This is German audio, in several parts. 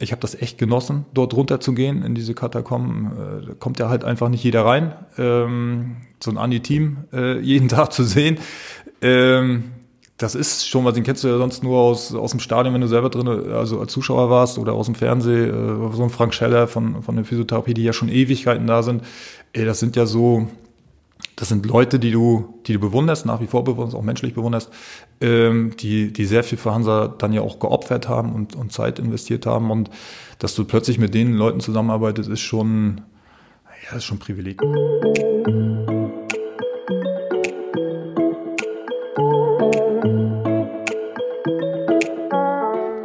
ich habe das echt genossen, dort runter zu gehen in diese Katakomben. Äh, da kommt ja halt einfach nicht jeder rein, ähm, so ein Andi-Team äh, jeden Tag zu sehen. Ähm, das ist schon was, den kennst du ja sonst nur aus, aus dem Stadion, wenn du selber drin, also als Zuschauer warst oder aus dem Fernsehen, äh, so ein Frank Scheller von, von der Physiotherapie, die ja schon Ewigkeiten da sind. Das sind ja so, das sind Leute, die du, die du bewunderst, nach wie vor bewunderst, auch menschlich bewunderst, ähm, die, die sehr viel für Hansa dann ja auch geopfert haben und, und Zeit investiert haben. Und dass du plötzlich mit den Leuten zusammenarbeitest, ist schon, ja, ist schon ein Privileg.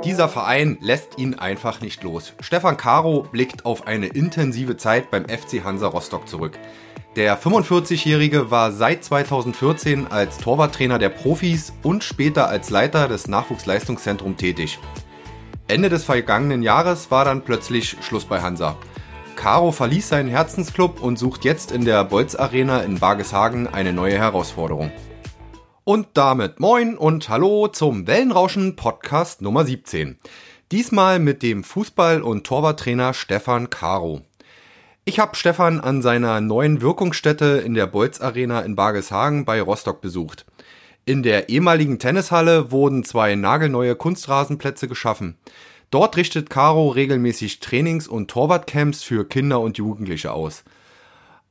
Dieser Verein lässt ihn einfach nicht los. Stefan Caro blickt auf eine intensive Zeit beim FC Hansa Rostock zurück. Der 45-Jährige war seit 2014 als Torwarttrainer der Profis und später als Leiter des Nachwuchsleistungszentrums tätig. Ende des vergangenen Jahres war dann plötzlich Schluss bei Hansa. Caro verließ seinen Herzensclub und sucht jetzt in der Bolz Arena in Bargeshagen eine neue Herausforderung. Und damit moin und hallo zum Wellenrauschen Podcast Nummer 17. Diesmal mit dem Fußball- und Torwarttrainer Stefan Caro. Ich habe Stefan an seiner neuen Wirkungsstätte in der Bolz Arena in Bargeshagen bei Rostock besucht. In der ehemaligen Tennishalle wurden zwei nagelneue Kunstrasenplätze geschaffen. Dort richtet Caro regelmäßig Trainings- und Torwartcamps für Kinder und Jugendliche aus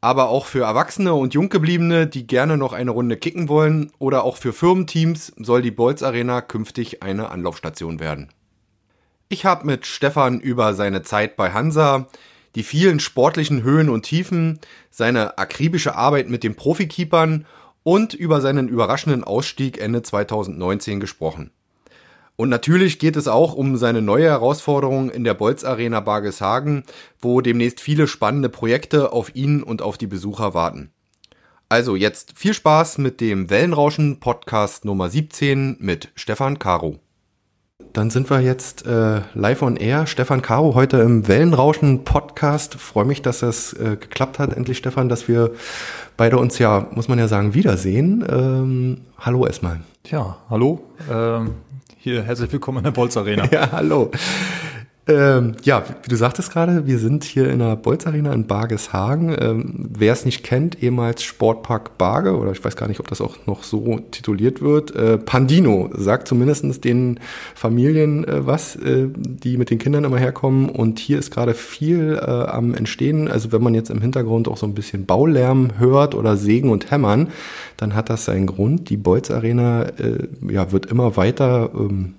aber auch für Erwachsene und Junggebliebene, die gerne noch eine Runde kicken wollen oder auch für Firmenteams soll die Bolz Arena künftig eine Anlaufstation werden. Ich habe mit Stefan über seine Zeit bei Hansa, die vielen sportlichen Höhen und Tiefen, seine akribische Arbeit mit den Profikeepern und über seinen überraschenden Ausstieg Ende 2019 gesprochen. Und natürlich geht es auch um seine neue Herausforderung in der Bolz Arena Bargeshagen, wo demnächst viele spannende Projekte auf ihn und auf die Besucher warten. Also jetzt viel Spaß mit dem Wellenrauschen Podcast Nummer 17 mit Stefan Caro. Dann sind wir jetzt äh, live on air. Stefan Caro heute im Wellenrauschen Podcast. Freue mich, dass das äh, geklappt hat, endlich Stefan, dass wir beide uns ja, muss man ja sagen, wiedersehen. Ähm, hallo erstmal. Tja, hallo. Ähm, hier, herzlich willkommen in der Bolz Arena. Ja, hallo. Ähm, ja, wie du sagtest gerade, wir sind hier in der Bolz Arena in Bargeshagen. Ähm, Wer es nicht kennt, ehemals Sportpark Barge, oder ich weiß gar nicht, ob das auch noch so tituliert wird. Äh, Pandino sagt zumindest den Familien äh, was, äh, die mit den Kindern immer herkommen. Und hier ist gerade viel äh, am Entstehen. Also wenn man jetzt im Hintergrund auch so ein bisschen Baulärm hört oder Sägen und Hämmern, dann hat das seinen Grund. Die Bolz Arena äh, ja, wird immer weiter ähm,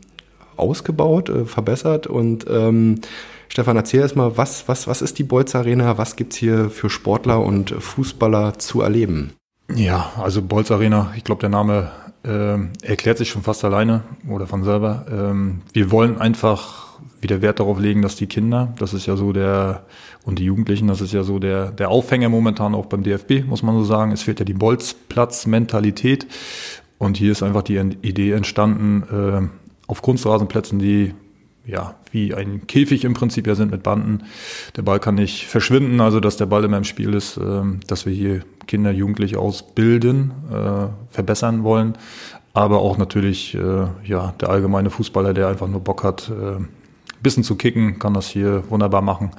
ausgebaut, äh, verbessert. Und ähm, Stefan, erzähl erst mal, was, was, was ist die Bolz Arena? Was gibt's hier für Sportler und Fußballer zu erleben? Ja, also Bolz Arena, ich glaube, der Name äh, erklärt sich schon fast alleine oder von selber. Ähm, wir wollen einfach wieder Wert darauf legen, dass die Kinder, das ist ja so der, und die Jugendlichen, das ist ja so der, der Aufhänger momentan auch beim DFB, muss man so sagen. Es fehlt ja die Bolzplatz-Mentalität. Und hier ist einfach die Idee entstanden, äh, auf Kunstrasenplätzen, die ja, wie ein Käfig im Prinzip ja sind mit Banden. Der Ball kann nicht verschwinden, also dass der Ball immer im Spiel ist, ähm, dass wir hier Kinder, Jugendliche ausbilden, äh, verbessern wollen. Aber auch natürlich, äh, ja, der allgemeine Fußballer, der einfach nur Bock hat, äh, bisschen zu kicken, kann das hier wunderbar machen.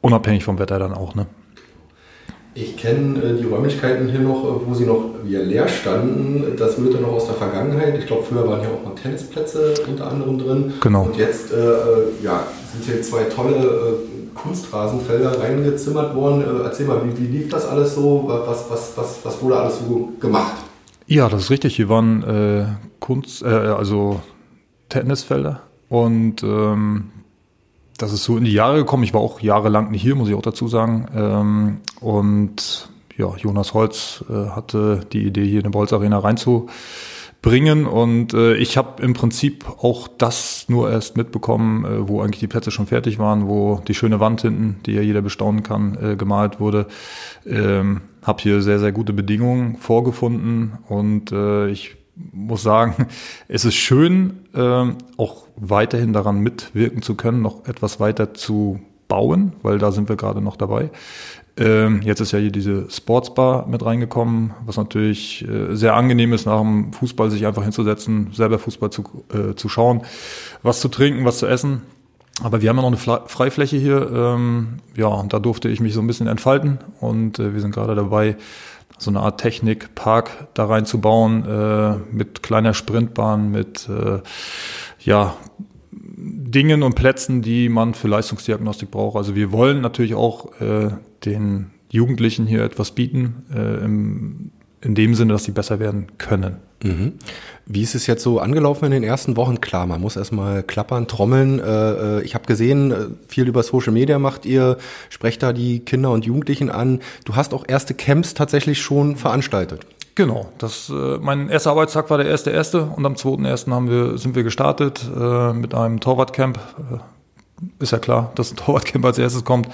Unabhängig vom Wetter dann auch, ne? Ich kenne äh, die Räumlichkeiten hier noch, äh, wo sie noch wieder leer standen. Das rührte noch aus der Vergangenheit. Ich glaube, früher waren hier auch mal Tennisplätze unter anderem drin. Genau. Und jetzt äh, äh ja, sind hier zwei tolle äh, Kunstrasenfelder reingezimmert worden. Äh, erzähl mal, wie, wie, lief das alles so? Was, was, was, was wurde alles so gemacht? Ja, das ist richtig. Hier waren Kunst, also Tennisfelder und ähm, das ist so in die Jahre gekommen. Ich war auch jahrelang nicht hier, muss ich auch dazu sagen. Ähm, und ja, Jonas Holz äh, hatte die Idee, hier eine Bolz Arena reinzubringen. Und äh, ich habe im Prinzip auch das nur erst mitbekommen, äh, wo eigentlich die Plätze schon fertig waren, wo die schöne Wand hinten, die ja jeder bestaunen kann, äh, gemalt wurde. Ähm, habe hier sehr, sehr gute Bedingungen vorgefunden und äh, ich muss sagen, es ist schön, äh, auch weiterhin daran mitwirken zu können, noch etwas weiter zu bauen, weil da sind wir gerade noch dabei. Ähm, jetzt ist ja hier diese Sportsbar mit reingekommen, was natürlich äh, sehr angenehm ist, nach dem Fußball sich einfach hinzusetzen, selber Fußball zu, äh, zu schauen, was zu trinken, was zu essen. aber wir haben ja noch eine Freifläche hier. Ähm, ja, und da durfte ich mich so ein bisschen entfalten. Und äh, wir sind gerade dabei, so eine Art Technikpark da reinzubauen, äh, mit kleiner Sprintbahn, mit äh, ja, Dingen und Plätzen, die man für Leistungsdiagnostik braucht. Also wir wollen natürlich auch äh, den Jugendlichen hier etwas bieten, äh, im, in dem Sinne, dass sie besser werden können. Mhm. Wie ist es jetzt so angelaufen in den ersten Wochen? Klar, man muss erstmal klappern, trommeln. Äh, äh, ich habe gesehen, äh, viel über Social Media macht ihr, sprecht da die Kinder und Jugendlichen an. Du hast auch erste Camps tatsächlich schon veranstaltet. Genau, das, mein erster Arbeitstag war der erste erste und am zweiten ersten haben wir sind wir gestartet mit einem Torwartcamp. Ist ja klar, dass ein Torwartcamp als erstes kommt.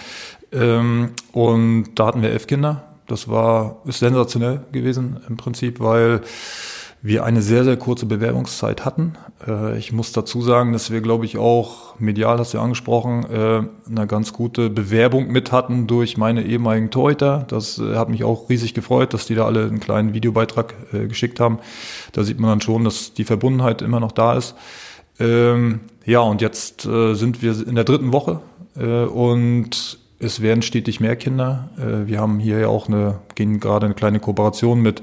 Ähm, und da hatten wir elf Kinder. Das war ist sensationell gewesen im Prinzip, weil wir eine sehr, sehr kurze Bewerbungszeit hatten. Äh, ich muss dazu sagen, dass wir, glaube ich, auch medial, hast du ja angesprochen, äh, eine ganz gute Bewerbung mit hatten durch meine ehemaligen Torhüter. Das äh, hat mich auch riesig gefreut, dass die da alle einen kleinen Videobeitrag geschickt haben. Da sieht man dann schon, dass die Verbundenheit immer noch da ist. Ähm, ja, und jetzt sind wir in der dritten Woche und es werden stetig mehr Kinder. wir haben hier ja auch eine, gehen gerade eine kleine Kooperation mit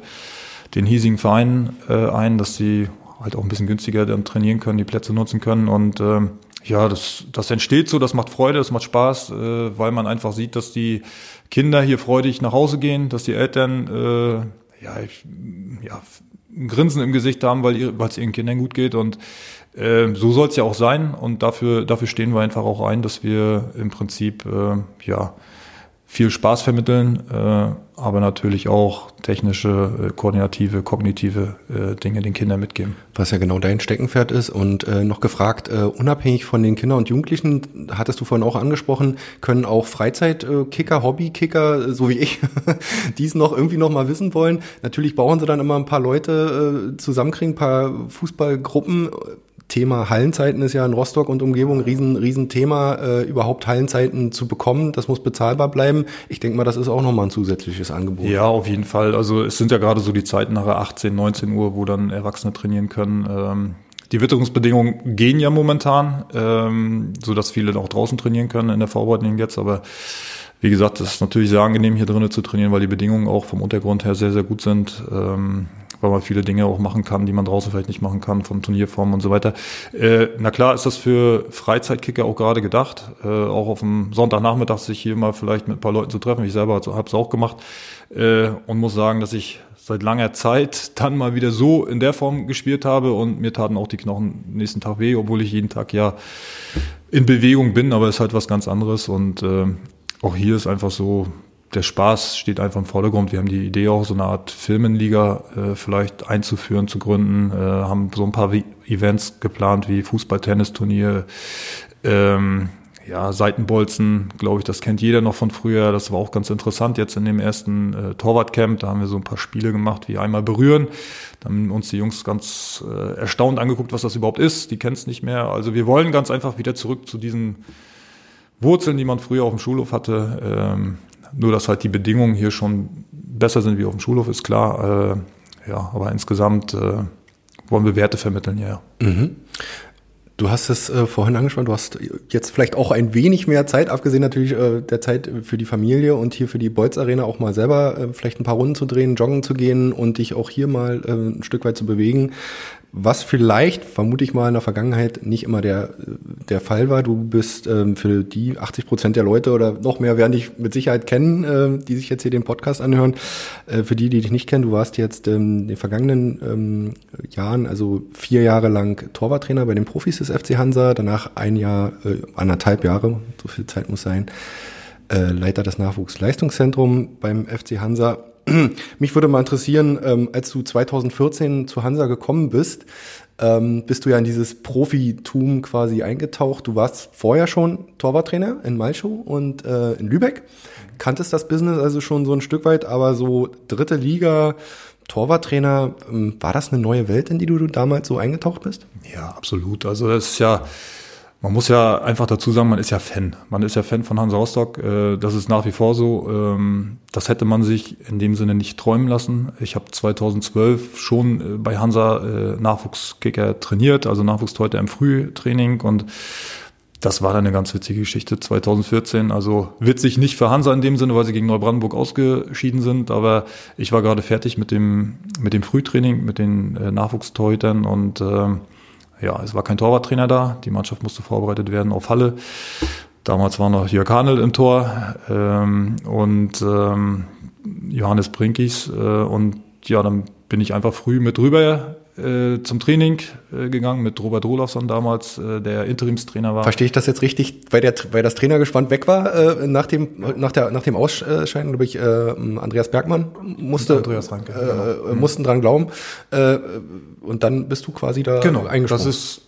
den hiesigen Vereinen äh, ein, dass sie halt auch ein bisschen günstiger dann trainieren können, die Plätze nutzen können. Und ähm, ja, das, das entsteht so, das macht Freude, das macht Spaß, äh, weil man einfach sieht, dass die Kinder hier freudig nach Hause gehen, dass die Eltern äh, ja, ich, ja, ein Grinsen im Gesicht haben, weil es ihren Kindern gut geht. Und äh, so soll es ja auch sein. Und dafür, dafür stehen wir einfach auch ein, dass wir im Prinzip äh, ja viel Spaß vermitteln, äh, aber natürlich auch technische, äh, koordinative, kognitive äh, Dinge den Kindern mitgeben. Was ja genau dein Steckenpferd ist und äh, noch gefragt, äh, unabhängig von den Kindern und Jugendlichen, hattest du vorhin auch angesprochen, können auch Freizeitkicker, Hobbykicker, so wie ich, dies noch irgendwie noch mal wissen wollen. Natürlich brauchen sie dann immer ein paar Leute äh, zusammenkriegen, ein paar Fußballgruppen. Thema Hallenzeiten ist ja in Rostock und Umgebung ein riesen, riesen äh, überhaupt Hallenzeiten zu bekommen. Das muss bezahlbar bleiben. Ich denke mal, das ist auch nochmal ein zusätzliches Angebot. Ja, auf jeden Fall. Also es sind ja gerade so die Zeiten nachher 18, 19 Uhr, wo dann Erwachsene trainieren können. Ähm, die Witterungsbedingungen gehen ja momentan, ähm, so dass viele auch draußen trainieren können in der Vorbereitung jetzt, aber wie gesagt, es ist natürlich sehr angenehm, hier drinnen zu trainieren, weil die Bedingungen auch vom Untergrund her sehr, sehr gut sind. Ähm, weil man viele Dinge auch machen kann, die man draußen vielleicht nicht machen kann, von Turnierformen und so weiter. Äh, na klar ist das für Freizeitkicker auch gerade gedacht, äh, auch auf dem Sonntagnachmittag sich hier mal vielleicht mit ein paar Leuten zu treffen. Ich selber habe es auch gemacht äh, und muss sagen, dass ich seit langer Zeit dann mal wieder so in der Form gespielt habe und mir taten auch die Knochen nächsten Tag weh, obwohl ich jeden Tag ja in Bewegung bin, aber es ist halt was ganz anderes und äh, auch hier ist einfach so, der Spaß steht einfach im Vordergrund. Wir haben die Idee auch so eine Art Filmenliga äh, vielleicht einzuführen, zu gründen, äh, haben so ein paar Events geplant wie Fußball-Tennisturnier, ähm, ja, Seitenbolzen, glaube ich, das kennt jeder noch von früher. Das war auch ganz interessant jetzt in dem ersten äh, Torwartcamp. Da haben wir so ein paar Spiele gemacht, wie einmal berühren. Da haben uns die Jungs ganz äh, erstaunt angeguckt, was das überhaupt ist. Die kennen es nicht mehr. Also wir wollen ganz einfach wieder zurück zu diesen Wurzeln, die man früher auf dem Schulhof hatte. Ähm, nur, dass halt die Bedingungen hier schon besser sind wie auf dem Schulhof, ist klar. Äh, ja, aber insgesamt äh, wollen wir Werte vermitteln, ja. Mhm. Du hast es äh, vorhin angesprochen, du hast jetzt vielleicht auch ein wenig mehr Zeit, abgesehen natürlich äh, der Zeit für die Familie und hier für die Bolz Arena auch mal selber äh, vielleicht ein paar Runden zu drehen, joggen zu gehen und dich auch hier mal äh, ein Stück weit zu bewegen was vielleicht, vermute ich mal, in der Vergangenheit nicht immer der, der Fall war. Du bist ähm, für die 80 Prozent der Leute oder noch mehr werden dich mit Sicherheit kennen, äh, die sich jetzt hier den Podcast anhören. Äh, für die, die dich nicht kennen, du warst jetzt ähm, in den vergangenen ähm, Jahren, also vier Jahre lang Torwarttrainer bei den Profis des FC Hansa, danach ein Jahr, äh, anderthalb Jahre, so viel Zeit muss sein, äh, Leiter des Nachwuchsleistungszentrums beim FC Hansa mich würde mal interessieren, ähm, als du 2014 zu Hansa gekommen bist, ähm, bist du ja in dieses Profitum quasi eingetaucht. Du warst vorher schon Torwarttrainer in Malchow und äh, in Lübeck. Kanntest das Business also schon so ein Stück weit, aber so dritte Liga, Torwarttrainer, ähm, war das eine neue Welt, in die du damals so eingetaucht bist? Ja, absolut. Also das ist ja man muss ja einfach dazu sagen, man ist ja Fan. Man ist ja Fan von Hansa Rostock. Äh, das ist nach wie vor so. Ähm, das hätte man sich in dem Sinne nicht träumen lassen. Ich habe 2012 schon äh, bei Hansa äh, Nachwuchskicker trainiert, also Nachwuchsteute im Frühtraining und das war dann eine ganz witzige Geschichte 2014. Also witzig nicht für Hansa in dem Sinne, weil sie gegen Neubrandenburg ausgeschieden sind, aber ich war gerade fertig mit dem, mit dem Frühtraining, mit den äh, und äh, ja, es war kein Torwarttrainer da. Die Mannschaft musste vorbereitet werden auf Halle. Damals war noch Jörg Hanel im Tor ähm, und ähm, Johannes Brinkis äh, und ja, dann bin ich einfach früh mit rüber äh, zum Training äh, gegangen mit Robert Rolofsson damals, äh, der Interimstrainer war. Verstehe ich das jetzt richtig, weil, der, weil das Trainergespann weg war äh, nach, dem, nach, der, nach dem Ausscheiden, glaube ich, äh, Andreas Bergmann musste, Andreas Ranke, äh, genau. mussten dran glauben. Und dann bist du quasi da genau, eingesprungen. Das ist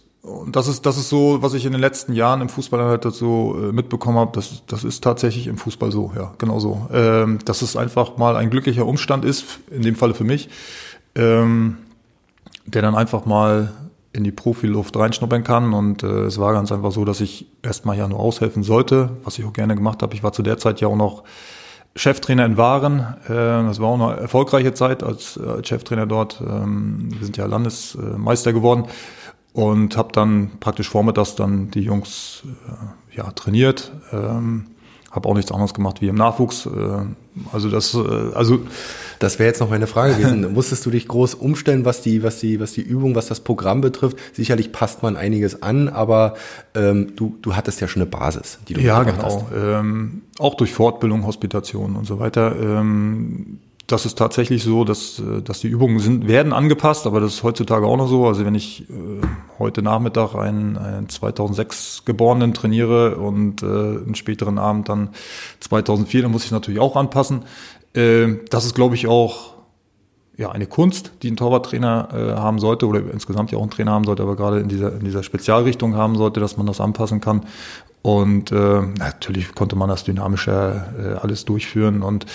das ist, das ist so, was ich in den letzten Jahren im Fußball halt so mitbekommen habe. Das, das ist tatsächlich im Fußball so, ja, genau so. Ähm, dass es einfach mal ein glücklicher Umstand ist, in dem Falle für mich, ähm, der dann einfach mal in die Profiluft reinschnuppern kann. Und äh, es war ganz einfach so, dass ich erstmal ja nur aushelfen sollte, was ich auch gerne gemacht habe. Ich war zu der Zeit ja auch noch Cheftrainer in Waren. Äh, das war auch eine erfolgreiche Zeit als, als Cheftrainer dort. Ähm, wir sind ja Landesmeister geworden und habe dann praktisch vormittags dann die Jungs äh, ja trainiert. Ähm, habe auch nichts anderes gemacht wie im Nachwuchs. Äh, also das, äh, also das wäre jetzt noch meine Frage gewesen. Musstest du dich groß umstellen, was die, was die, was die Übung, was das Programm betrifft? Sicherlich passt man einiges an, aber ähm, du, du hattest ja schon eine Basis, die du ja genau. Hast. Ähm, auch durch Fortbildung, Hospitation und so weiter. Ähm, das ist tatsächlich so, dass, äh, dass die Übungen sind, werden angepasst, aber das ist heutzutage auch noch so. Also wenn ich äh, heute Nachmittag einen, einen 2006 Geborenen trainiere und äh, einen späteren Abend dann 2004, dann muss ich natürlich auch anpassen. Äh, das ist, glaube ich, auch ja, eine Kunst, die ein Torwarttrainer äh, haben sollte oder insgesamt ja auch ein Trainer haben sollte, aber gerade in dieser, in dieser Spezialrichtung haben sollte, dass man das anpassen kann. Und äh, natürlich konnte man das dynamischer äh, alles durchführen und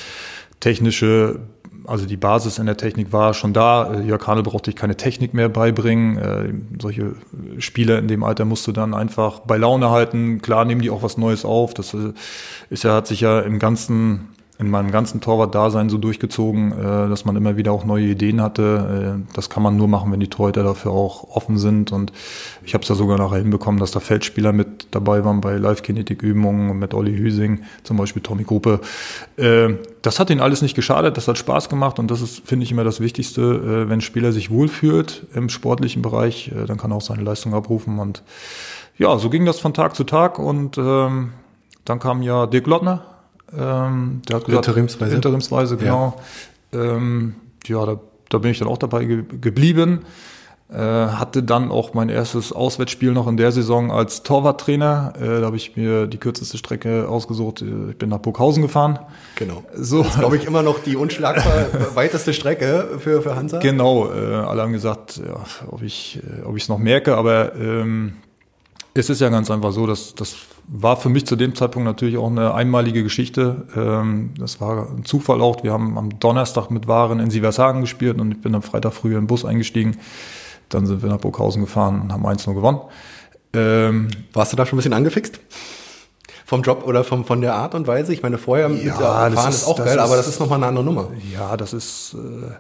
technische, also die Basis in der Technik war schon da. Jörg Hanel brauchte ich keine Technik mehr beibringen. Äh, solche Spieler in dem Alter musst du dann einfach bei Laune halten. Klar nehmen die auch was Neues auf. Das äh, ist ja, hat sich ja im ganzen in meinem ganzen Torwart-Dasein so durchgezogen, äh, dass man immer wieder auch neue Ideen hatte. Äh, das kann man nur machen, wenn die Torhüter dafür auch offen sind. Und ich habe es ja sogar nachher hinbekommen, dass da Feldspieler mit dabei waren bei Live-Kinetik-Übungen mit Olli Hüsing, zum Beispiel Tommy Gruppe. Äh, das hat ihnen alles nicht geschadet, das hat Spaß gemacht und das ist, finde ich, immer das Wichtigste. Wenn ein Spieler sich wohlfühlt im sportlichen Bereich, dann kann er auch seine Leistung abrufen. Und ja, so ging das von Tag zu Tag und ähm, dann kam ja Dirk Lottner ähm, der hat gesagt, interimsweise, interimsweise genau. Ja, ähm, ja da, da bin ich dann auch dabei ge geblieben. Äh, hatte dann auch mein erstes Auswärtsspiel noch in der Saison als Torwarttrainer. Äh, da habe ich mir die kürzeste Strecke ausgesucht. Äh, ich bin nach Burghausen gefahren. Genau. So. Das ist, glaube ich, immer noch die unschlagbar weiteste Strecke für, für Hansa. Genau. Äh, alle haben gesagt, ja, ob ich äh, ob ich es noch merke, aber ähm, es ist ja ganz einfach so, dass das war für mich zu dem Zeitpunkt natürlich auch eine einmalige Geschichte. Ähm, das war ein Zufall auch. Wir haben am Donnerstag mit Waren in Sievershagen gespielt und ich bin am Freitag früh in den Bus eingestiegen. Dann sind wir nach Burghausen gefahren und haben 1-0 gewonnen. Ähm, Warst du da schon ein bisschen angefixt? Vom Job oder vom, von der Art und Weise? Ich meine, vorher mit ja, Fahren ist, ist auch geil, ist, aber das ist nochmal eine andere Nummer. Ja, das ist... Äh,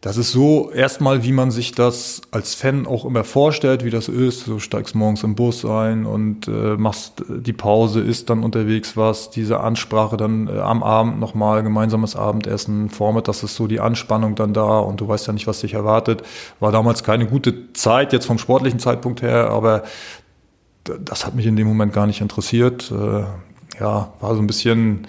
das ist so erstmal, wie man sich das als Fan auch immer vorstellt, wie das ist. Du steigst morgens im Bus ein und äh, machst die Pause, isst dann unterwegs was, diese Ansprache dann äh, am Abend nochmal, gemeinsames Abendessen, vormittags ist so die Anspannung dann da und du weißt ja nicht, was dich erwartet. War damals keine gute Zeit, jetzt vom sportlichen Zeitpunkt her, aber das hat mich in dem Moment gar nicht interessiert. Äh, ja, war so ein bisschen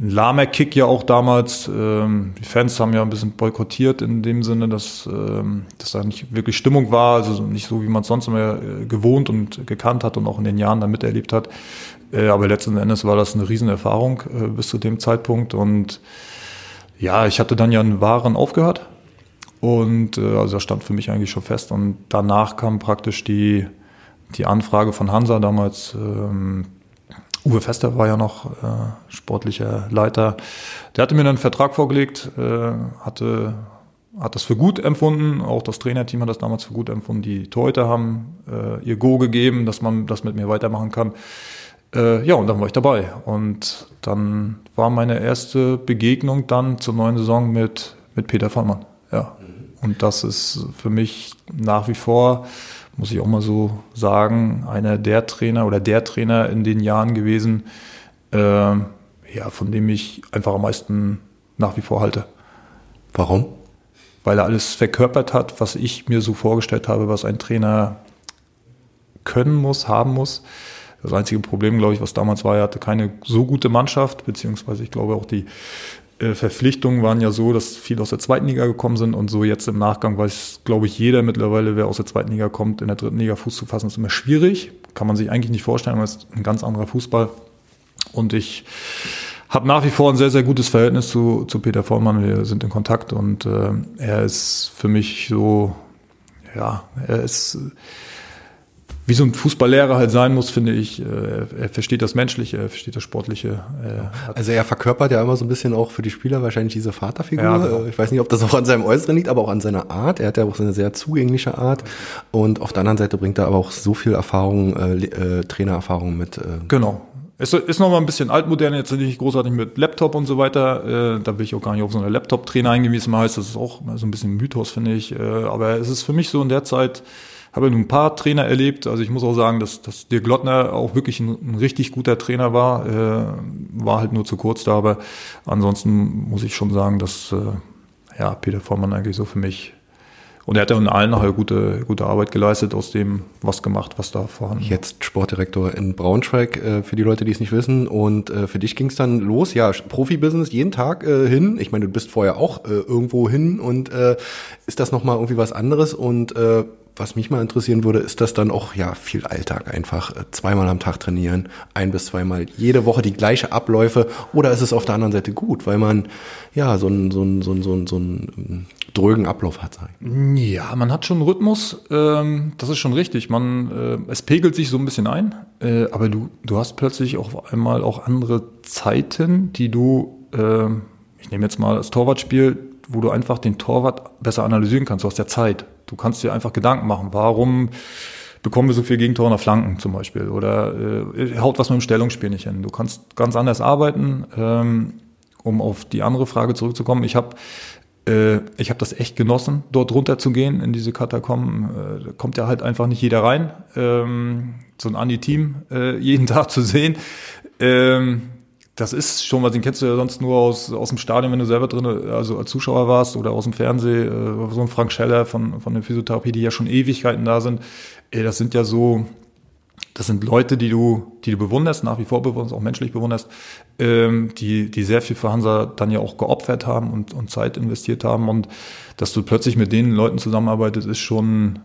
ein lahmer Kick ja auch damals. Ähm, die Fans haben ja ein bisschen boykottiert in dem Sinne, dass, ähm, dass da nicht wirklich Stimmung war, also nicht so, wie man es sonst immer äh, gewohnt und gekannt hat und auch in den Jahren dann miterlebt hat. Äh, aber letzten Endes war das eine Riesenerfahrung äh, bis zu dem Zeitpunkt. Und ja, ich hatte dann ja einen Waren aufgehört. Und äh, also das stand für mich eigentlich schon fest. Und danach kam praktisch die, die Anfrage von Hansa damals. Ähm, Uwe Fester war ja noch äh, sportlicher Leiter. Der hatte mir dann einen Vertrag vorgelegt, äh, hatte hat das für gut empfunden, auch das Trainerteam hat das damals für gut empfunden. Die Torhüter haben äh, ihr Go gegeben, dass man das mit mir weitermachen kann. Äh, ja, und dann war ich dabei. Und dann war meine erste Begegnung dann zur neuen Saison mit, mit Peter Vollmann. Ja. Und das ist für mich nach wie vor muss ich auch mal so sagen, einer der Trainer oder der Trainer in den Jahren gewesen, äh, ja, von dem ich einfach am meisten nach wie vor halte. Warum? Weil er alles verkörpert hat, was ich mir so vorgestellt habe, was ein Trainer können muss, haben muss. Das einzige Problem, glaube ich, was damals war, er hatte keine so gute Mannschaft, beziehungsweise ich glaube auch die Verpflichtungen waren ja so, dass viele aus der zweiten Liga gekommen sind und so jetzt im Nachgang weiß, glaube ich, jeder mittlerweile, wer aus der zweiten Liga kommt, in der dritten Liga Fuß zu fassen, ist immer schwierig. Kann man sich eigentlich nicht vorstellen, weil es ein ganz anderer Fußball. Und ich habe nach wie vor ein sehr, sehr gutes Verhältnis zu, zu Peter Vollmann. Wir sind in Kontakt und äh, er ist für mich so, ja, er ist wie so ein Fußballlehrer halt sein muss, finde ich. Äh, er versteht das Menschliche, er versteht das Sportliche. also er verkörpert ja immer so ein bisschen auch für die Spieler wahrscheinlich diese Vaterfigur. Ja, genau. Ich weiß nicht, ob das auch an seinem Äußeren liegt, aber auch an seiner Art. Er hat ja auch so eine sehr zugängliche Art. Und auf der anderen Seite bringt er aber auch so viel Erfahrung, äh, äh, Trainererfahrung mit. Äh genau. Es ist noch mal ein bisschen altmodern, jetzt nicht großartig mit Laptop und so weiter. Äh, da will ich auch gar nicht auf so eine Laptop-Trainer heißt. Das ist auch so ein bisschen Mythos, finde ich. Äh, aber es ist für mich so in der Zeit, habe ein paar Trainer erlebt. Also ich muss auch sagen, dass, dass Dirk Lottner auch wirklich ein, ein richtig guter Trainer war. Äh, war halt nur zu kurz da, aber ansonsten muss ich schon sagen, dass äh, ja, Peter Vormann eigentlich so für mich und er hat ja in allen nachher gute, gute Arbeit geleistet, aus dem was gemacht, was da vorhanden Jetzt Sportdirektor in Braunschweig, äh, für die Leute, die es nicht wissen. Und äh, für dich ging es dann los, ja, Profibusiness jeden Tag äh, hin. Ich meine, du bist vorher auch äh, irgendwo hin und äh, ist das nochmal irgendwie was anderes? Und äh, was mich mal interessieren würde, ist das dann auch ja viel Alltag einfach äh, zweimal am Tag trainieren, ein bis zweimal jede Woche die gleiche Abläufe oder ist es auf der anderen Seite gut, weil man ja so einen so einen so einen so einen, so einen ähm, drögen Ablauf hat. Ja, man hat schon einen Rhythmus, ähm, das ist schon richtig. Man äh, es pegelt sich so ein bisschen ein, äh, aber du du hast plötzlich auch einmal auch andere Zeiten, die du äh, ich nehme jetzt mal das Torwartspiel, wo du einfach den Torwart besser analysieren kannst. Du hast ja Zeit. Du kannst dir einfach Gedanken machen, warum bekommen wir so viel Gegentore nach Flanken zum Beispiel oder äh, haut was mit dem Stellungsspiel nicht hin. Du kannst ganz anders arbeiten, ähm, um auf die andere Frage zurückzukommen. Ich habe äh, ich habe das echt genossen, dort runterzugehen in diese Katakomben. Äh, kommt ja halt einfach nicht jeder rein, ähm, so ein Andi-Team äh, jeden Tag zu sehen. Ähm, das ist schon, was den kennst du ja sonst nur aus, aus dem Stadion, wenn du selber drin, also als Zuschauer warst oder aus dem Fernsehen, äh, so ein Frank Scheller von, von der Physiotherapie, die ja schon Ewigkeiten da sind. Ey, das sind ja so, das sind Leute, die du, die du bewunderst, nach wie vor bewunderst, auch menschlich bewunderst, ähm, die, die sehr viel für Hansa dann ja auch geopfert haben und, und Zeit investiert haben. Und dass du plötzlich mit den Leuten zusammenarbeitest, ist schon,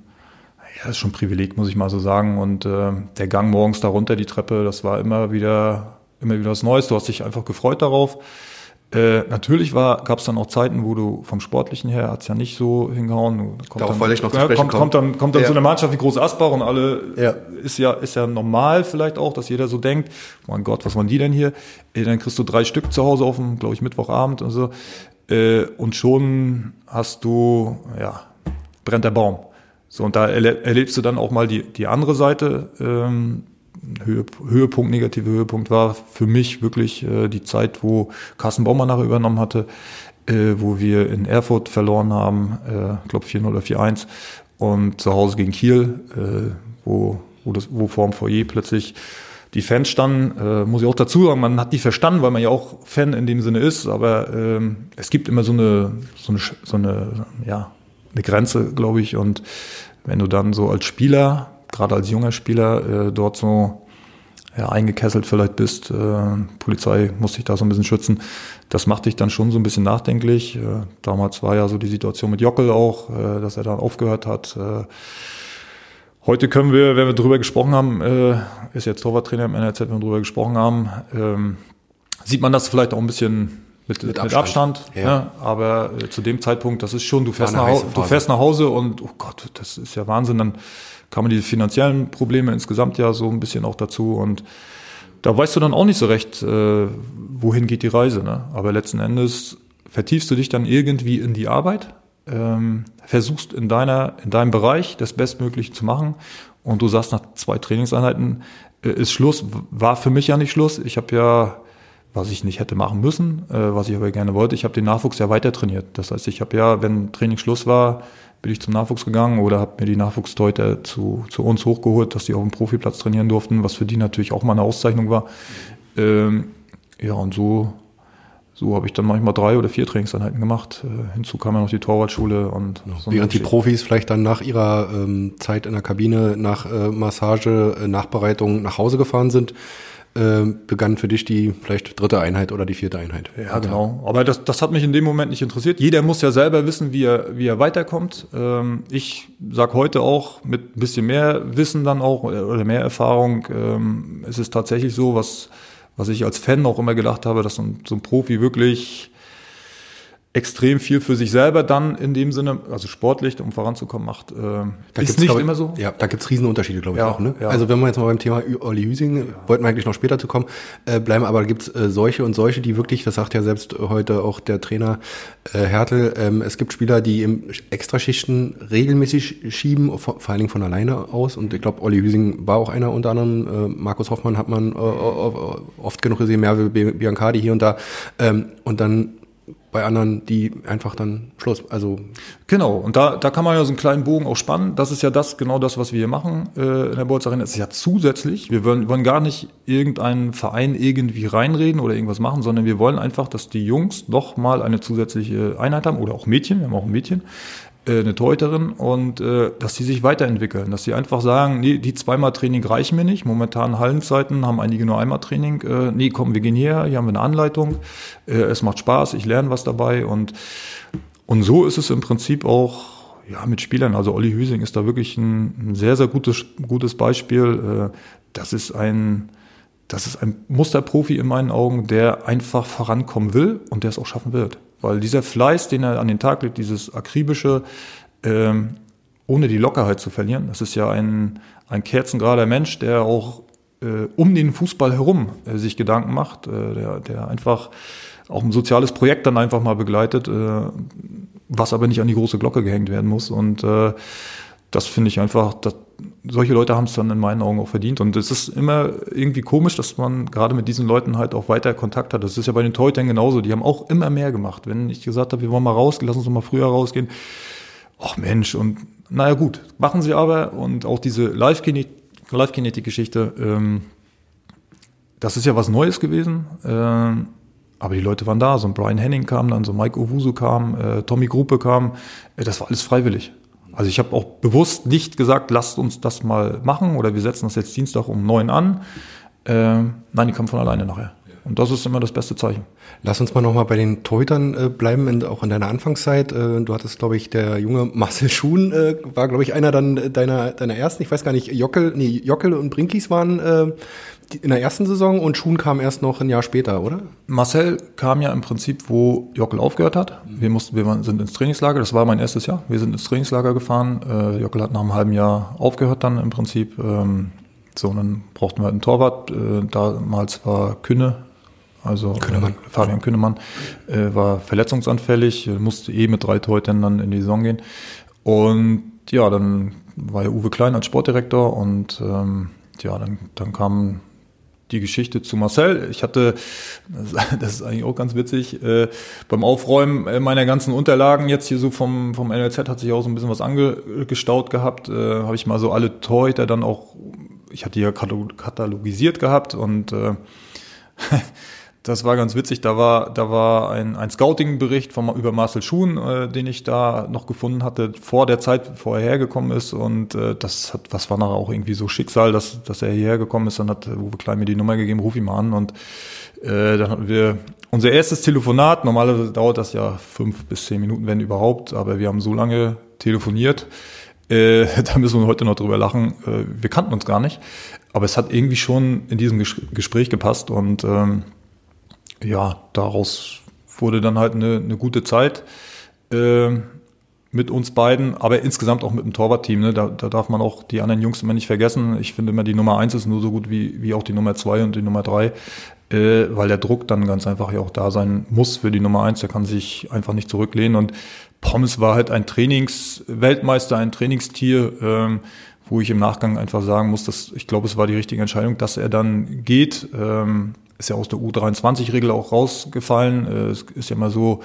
ja, ist schon ein Privileg, muss ich mal so sagen. Und äh, der Gang morgens da runter, die Treppe, das war immer wieder immer wieder was Neues. Du hast dich einfach gefreut darauf. Äh, natürlich gab es dann auch Zeiten, wo du vom Sportlichen her hat's ja nicht so hingehauen. Kommt Darauf dann, ich noch zu ja, kommt, kommt, dann, kommt dann ja. so eine Mannschaft wie Groß Asbach und alle ja. ist ja ist ja normal vielleicht auch, dass jeder so denkt, mein Gott, was waren die denn hier? Äh, dann kriegst du drei Stück zu Hause auf dem, glaube ich, Mittwochabend und so. Äh, und schon hast du, ja, brennt der Baum. So, und da erlebst du dann auch mal die, die andere Seite. Ähm, Höhepunkt, negative Höhepunkt war für mich wirklich äh, die Zeit, wo Carsten Baumann nachher übernommen hatte, äh, wo wir in Erfurt verloren haben, äh, glaube 4-0 oder 4-1 und zu Hause gegen Kiel, äh, wo, wo, das, wo vor dem Foyer plötzlich die Fans standen, äh, muss ich auch dazu sagen, man hat die verstanden, weil man ja auch Fan in dem Sinne ist, aber ähm, es gibt immer so eine, so eine, so eine, ja, eine Grenze, glaube ich, und wenn du dann so als Spieler gerade als junger Spieler äh, dort so ja, eingekesselt vielleicht bist. Äh, Polizei muss sich da so ein bisschen schützen. Das macht dich dann schon so ein bisschen nachdenklich. Äh, damals war ja so die Situation mit Jockel auch, äh, dass er dann aufgehört hat. Äh, heute können wir, wenn wir drüber gesprochen haben, äh, ist jetzt Torwarttrainer im NRZ, wenn wir drüber gesprochen haben, ähm, sieht man das vielleicht auch ein bisschen mit, mit Abstand. Mit Abstand ja. ja. aber äh, zu dem Zeitpunkt, das ist schon, du fährst, nach, du fährst nach Hause und, oh Gott, das ist ja Wahnsinn, dann kamen die finanziellen Probleme insgesamt ja so ein bisschen auch dazu und da weißt du dann auch nicht so recht, äh, wohin geht die Reise. Ne? Aber letzten Endes vertiefst du dich dann irgendwie in die Arbeit, ähm, versuchst in deiner, in deinem Bereich das Bestmögliche zu machen und du sagst nach zwei Trainingseinheiten äh, ist Schluss. War für mich ja nicht Schluss. Ich habe ja was ich nicht hätte machen müssen, äh, was ich aber gerne wollte. Ich habe den Nachwuchs ja weiter trainiert. Das heißt, ich habe ja, wenn Training Schluss war, bin ich zum Nachwuchs gegangen oder habe mir die Nachwuchsleute zu, zu uns hochgeholt, dass die auf dem Profiplatz trainieren durften, was für die natürlich auch mal eine Auszeichnung war. Ähm, ja, und so, so habe ich dann manchmal drei oder vier Trainingseinheiten gemacht. Äh, hinzu kam ja noch die Torwartschule und so Während die Profis vielleicht dann nach ihrer ähm, Zeit in der Kabine, nach äh, Massage, äh, Nachbereitung nach Hause gefahren sind, äh, begann für dich die vielleicht dritte Einheit oder die vierte Einheit. Ja, genau. Aber das, das hat mich in dem Moment nicht interessiert. Jeder muss ja selber wissen, wie er, wie er weiterkommt. Ähm, ich sag heute auch mit ein bisschen mehr Wissen dann auch oder mehr Erfahrung, ähm, es ist tatsächlich so, was, was ich als Fan auch immer gedacht habe, dass so ein, so ein Profi wirklich extrem viel für sich selber dann in dem Sinne, also sportlich, um voranzukommen, macht. Äh, da ist nicht immer so. Ja, da gibt's Riesenunterschiede, glaube ich, ja, auch. Ne? Ja. Also wenn wir jetzt mal beim Thema Olli Hüsing, ja. wollten wir eigentlich noch später zu kommen, äh, bleiben, aber da gibt's äh, solche und solche, die wirklich, das sagt ja selbst heute auch der Trainer äh, Hertel, ähm, es gibt Spieler, die im Extraschichten regelmäßig schieben, vor, vor allen Dingen von alleine aus. Und ich glaube, Olli Hüsing war auch einer unter anderem. Äh, Markus Hoffmann hat man äh, oft genug gesehen, Merve Biancardi hier und da. Ähm, und dann bei anderen, die einfach dann Schluss, also. Genau, und da, da kann man ja so einen kleinen Bogen auch spannen. Das ist ja das, genau das, was wir hier machen äh, in der Bolz Arena. Es ist ja zusätzlich, wir wollen, wollen gar nicht irgendeinen Verein irgendwie reinreden oder irgendwas machen, sondern wir wollen einfach, dass die Jungs noch mal eine zusätzliche Einheit haben oder auch Mädchen, wir haben auch ein Mädchen, äh, eine Torhüterin und äh, dass die sich weiterentwickeln, dass sie einfach sagen, nee, die zweimal Training reichen mir nicht. Momentan Hallenzeiten haben einige nur einmal Training. Äh, nee, komm, wir gehen hier, hier haben wir eine Anleitung. Äh, es macht Spaß, ich lerne was dabei und und so ist es im Prinzip auch ja mit Spielern. Also Olli Hüsing ist da wirklich ein, ein sehr sehr gutes gutes Beispiel. Äh, das ist ein das ist ein Musterprofi in meinen Augen, der einfach vorankommen will und der es auch schaffen wird. Weil dieser Fleiß, den er an den Tag legt, dieses akribische, ähm, ohne die Lockerheit zu verlieren, das ist ja ein, ein kerzengerader Mensch, der auch äh, um den Fußball herum äh, sich Gedanken macht, äh, der, der einfach auch ein soziales Projekt dann einfach mal begleitet, äh, was aber nicht an die große Glocke gehängt werden muss. Und äh, das finde ich einfach, das, solche Leute haben es dann in meinen Augen auch verdient. Und es ist immer irgendwie komisch, dass man gerade mit diesen Leuten halt auch weiter Kontakt hat. Das ist ja bei den Torhütern genauso. Die haben auch immer mehr gemacht. Wenn ich gesagt habe, wir wollen mal rausgehen, lass uns mal früher rausgehen. Ach Mensch, und naja gut, machen sie aber. Und auch diese Live-Kinetik-Geschichte, ähm, das ist ja was Neues gewesen. Ähm, aber die Leute waren da. So ein Brian Henning kam dann, so Mike Owusu kam, äh, Tommy Gruppe kam. Äh, das war alles freiwillig. Also ich habe auch bewusst nicht gesagt, lasst uns das mal machen oder wir setzen das jetzt Dienstag um neun an. Äh, nein, die kommen von alleine nachher. Und das ist immer das beste Zeichen. Lass uns mal nochmal bei den Torhütern äh, bleiben, in, auch in deiner Anfangszeit. Äh, du hattest, glaube ich, der junge Marcel Schuhn äh, war, glaube ich, einer dann deiner, deiner ersten, ich weiß gar nicht, Jockel, nee, Jockel und Brinkis waren äh, in der ersten Saison und Schuhn kam erst noch ein Jahr später, oder? Marcel kam ja im Prinzip, wo Jockel aufgehört hat. Wir mussten, wir sind ins Trainingslager, das war mein erstes Jahr. Wir sind ins Trainingslager gefahren. Äh, Jockel hat nach einem halben Jahr aufgehört dann im Prinzip. Ähm, so, und dann brauchten wir halt einen Torwart. Äh, damals war Künne, also Künnemann. Äh, Fabian Künnemann, äh, war verletzungsanfällig, musste eh mit drei Torhütern dann in die Saison gehen. Und ja, dann war ja Uwe Klein als Sportdirektor und ähm, ja, dann, dann kam die Geschichte zu Marcel. Ich hatte, das ist eigentlich auch ganz witzig, äh, beim Aufräumen äh, meiner ganzen Unterlagen jetzt hier so vom, vom NLZ hat sich auch so ein bisschen was angestaut gehabt. Äh, Habe ich mal so alle Torhüter dann auch, ich hatte hier katalogisiert gehabt und äh, Das war ganz witzig. Da war, da war ein, ein Scouting-Bericht über Marcel Schuhn, äh, den ich da noch gefunden hatte, vor der Zeit, bevor er hergekommen ist. Und äh, das hat, was war nachher auch irgendwie so Schicksal, dass, dass er hierher gekommen ist. Dann hat Uwe Klein mir die Nummer gegeben, ruf ihn mal an. Und äh, dann hatten wir unser erstes Telefonat. Normalerweise dauert das ja fünf bis zehn Minuten, wenn überhaupt. Aber wir haben so lange telefoniert. Äh, da müssen wir heute noch drüber lachen. Äh, wir kannten uns gar nicht. Aber es hat irgendwie schon in diesem Gespräch gepasst und ähm, ja, daraus wurde dann halt eine, eine gute Zeit äh, mit uns beiden, aber insgesamt auch mit dem Torwartteam. Ne? Da, da darf man auch die anderen Jungs immer nicht vergessen. Ich finde immer, die Nummer eins ist nur so gut wie, wie auch die Nummer zwei und die Nummer drei, äh, weil der Druck dann ganz einfach ja auch da sein muss für die Nummer eins. Der kann sich einfach nicht zurücklehnen. Und Pommes war halt ein Trainingsweltmeister, ein Trainingstier, ähm, wo ich im Nachgang einfach sagen muss, dass ich glaube, es war die richtige Entscheidung, dass er dann geht. Ähm, ist ja aus der U23-Regel auch rausgefallen. Äh, es ist ja immer so,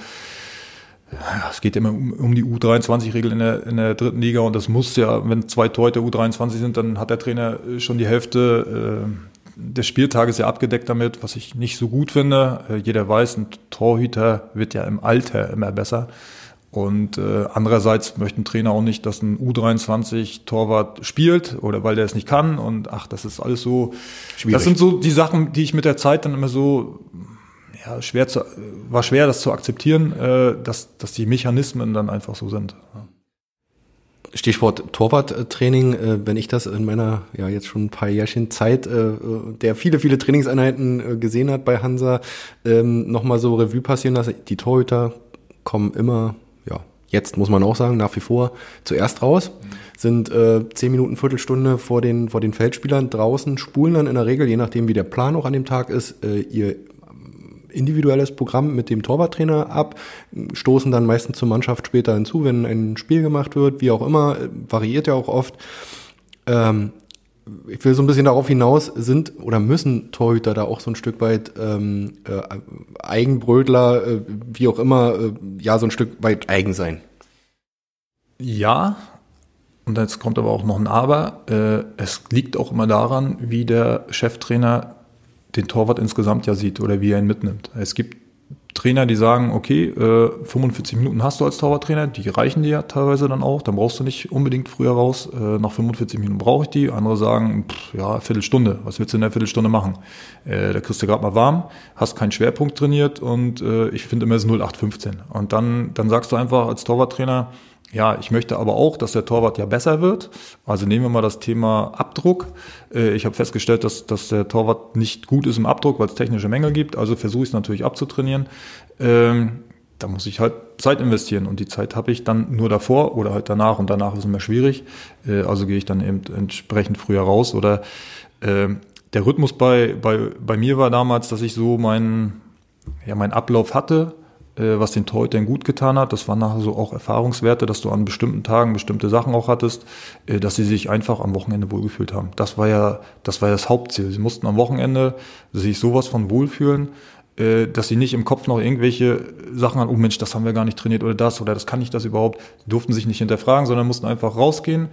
es geht immer um, um die U23-Regel in der, in der dritten Liga und das muss ja, wenn zwei Torhüter U23 sind, dann hat der Trainer schon die Hälfte äh, des Spieltages ja abgedeckt damit, was ich nicht so gut finde. Äh, jeder weiß, ein Torhüter wird ja im Alter immer besser. Und äh, andererseits möchte ein Trainer auch nicht, dass ein U23-Torwart spielt oder weil der es nicht kann. Und ach, das ist alles so. Schwierig. Das sind so die Sachen, die ich mit der Zeit dann immer so ja, schwer zu, war schwer, das zu akzeptieren, äh, dass, dass die Mechanismen dann einfach so sind. Stichwort Torwarttraining, äh, wenn ich das in meiner ja jetzt schon ein paar Jährchen Zeit, äh, der viele, viele Trainingseinheiten äh, gesehen hat bei Hansa, ähm, nochmal so Revue passieren lasse. Die Torhüter kommen immer, ja, jetzt muss man auch sagen, nach wie vor zuerst raus, sind äh, zehn Minuten, Viertelstunde vor den, vor den Feldspielern draußen, spulen dann in der Regel, je nachdem wie der Plan auch an dem Tag ist, äh, ihr individuelles Programm mit dem Torwarttrainer ab, stoßen dann meistens zur Mannschaft später hinzu, wenn ein Spiel gemacht wird, wie auch immer, variiert ja auch oft. Ähm, ich will so ein bisschen darauf hinaus, sind oder müssen Torhüter da auch so ein Stück weit ähm, äh, Eigenbrötler, äh, wie auch immer, äh, ja, so ein Stück weit eigen sein? Ja, und jetzt kommt aber auch noch ein Aber. Äh, es liegt auch immer daran, wie der Cheftrainer den Torwart insgesamt ja sieht oder wie er ihn mitnimmt. Es gibt Trainer, die sagen, okay, äh, 45 Minuten hast du als Torwarttrainer, die reichen dir ja teilweise dann auch, dann brauchst du nicht unbedingt früher raus, äh, nach 45 Minuten brauche ich die. Andere sagen, pff, ja, Viertelstunde, was willst du in der Viertelstunde machen? Äh, da kriegst du gerade mal warm, hast keinen Schwerpunkt trainiert und äh, ich finde immer es 0815. Und dann, dann sagst du einfach als Torwarttrainer, ja, ich möchte aber auch, dass der Torwart ja besser wird. Also nehmen wir mal das Thema Abdruck. Äh, ich habe festgestellt, dass, dass der Torwart nicht gut ist im Abdruck, weil es technische Mängel gibt. Also versuche ich es natürlich abzutrainieren. Ähm, da muss ich halt Zeit investieren und die Zeit habe ich dann nur davor oder halt danach und danach ist es immer schwierig. Äh, also gehe ich dann eben entsprechend früher raus oder äh, der Rhythmus bei, bei, bei mir war damals, dass ich so meinen ja, meinen Ablauf hatte was den Torhütern gut getan hat. Das waren nachher so auch Erfahrungswerte, dass du an bestimmten Tagen bestimmte Sachen auch hattest, äh, dass sie sich einfach am Wochenende wohlgefühlt haben. Das war ja, das war ja das Hauptziel. Sie mussten am Wochenende sich sowas von wohlfühlen, äh, dass sie nicht im Kopf noch irgendwelche Sachen an, oh Mensch, das haben wir gar nicht trainiert oder das oder das kann ich das überhaupt. Die durften sich nicht hinterfragen, sondern mussten einfach rausgehen,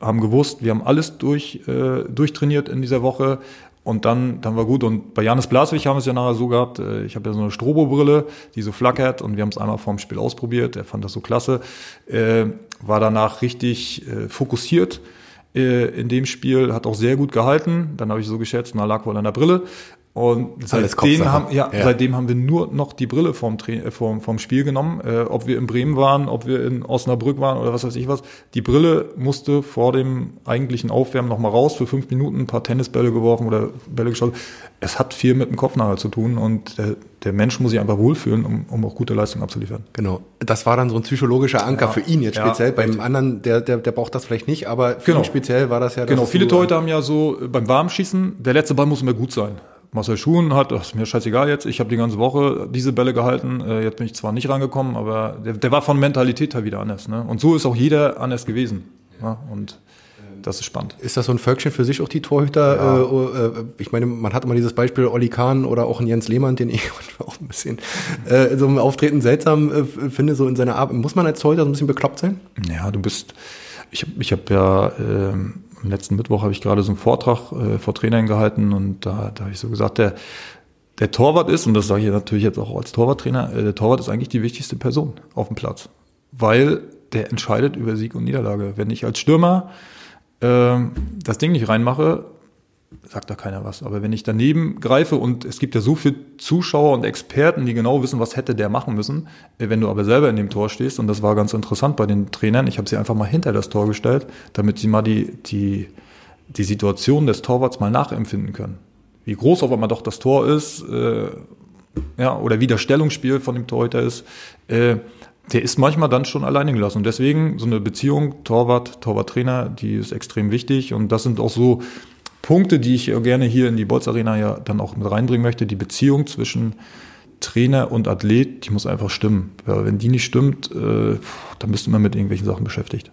haben gewusst, wir haben alles durch, äh, durchtrainiert in dieser Woche, und dann, dann war gut. Und bei Janis Blaswig haben wir es ja nachher so gehabt, äh, ich habe ja so eine Strobo-Brille, die so flackert und wir haben es einmal vorm Spiel ausprobiert. Er fand das so klasse. Äh, war danach richtig äh, fokussiert äh, in dem Spiel, hat auch sehr gut gehalten. Dann habe ich so geschätzt, na lag wohl an der Brille. Und seitdem haben, ja, ja, seitdem haben wir nur noch die Brille vom, vom, vom Spiel genommen. Äh, ob wir in Bremen waren, ob wir in Osnabrück waren oder was weiß ich was. Die Brille musste vor dem eigentlichen Aufwärmen nochmal raus, für fünf Minuten ein paar Tennisbälle geworfen oder Bälle geschaut. Es hat viel mit dem Kopf nachher zu tun und der, der Mensch muss sich einfach wohlfühlen, um, um auch gute Leistungen abzuliefern. Genau. Das war dann so ein psychologischer Anker ja, für ihn jetzt speziell. Ja, Beim anderen, der, der, der braucht das vielleicht nicht, aber für genau. ihn speziell war das ja. Genau, viele Torhüter haben ja so beim Warmschießen, der letzte Ball muss immer gut sein. Marcel Schuhen hat, ach, ist mir scheißegal jetzt, ich habe die ganze Woche diese Bälle gehalten, äh, jetzt bin ich zwar nicht rangekommen, aber der, der war von Mentalität her wieder anders. Ne? Und so ist auch jeder anders gewesen. Ja? Und das ist spannend. Ist das so ein Völkchen für sich auch die Torhüter? Ja. Äh, äh, ich meine, man hat immer dieses Beispiel Olli Kahn oder auch ein Jens Lehmann, den ich auch ein bisschen äh, so im Auftreten seltsam äh, finde, so in seiner Arbeit. Muss man als Torhüter so ein bisschen bekloppt sein? Ja, du bist, ich habe ich hab ja ähm, am letzten Mittwoch habe ich gerade so einen Vortrag äh, vor Trainern gehalten und da, da habe ich so gesagt, der, der Torwart ist, und das sage ich natürlich jetzt auch als Torwarttrainer, äh, der Torwart ist eigentlich die wichtigste Person auf dem Platz, weil der entscheidet über Sieg und Niederlage. Wenn ich als Stürmer äh, das Ding nicht reinmache, sagt da keiner was. Aber wenn ich daneben greife und es gibt ja so viele Zuschauer und Experten, die genau wissen, was hätte der machen müssen, äh, wenn du aber selber in dem Tor stehst, und das war ganz interessant bei den Trainern, ich habe sie einfach mal hinter das Tor gestellt, damit sie mal die, die, die Situation des Torwarts mal nachempfinden können. Wie groß auf einmal doch das Tor ist, äh, ja, oder wie das Stellungsspiel von dem Torhüter ist, äh, der ist manchmal dann schon alleine gelassen. Und deswegen so eine Beziehung Torwart, Torwarttrainer, die ist extrem wichtig. Und das sind auch so Punkte, die ich gerne hier in die Bolz Arena ja dann auch mit reinbringen möchte. Die Beziehung zwischen Trainer und Athlet, die muss einfach stimmen. Wenn die nicht stimmt, äh, dann bist du immer mit irgendwelchen Sachen beschäftigt.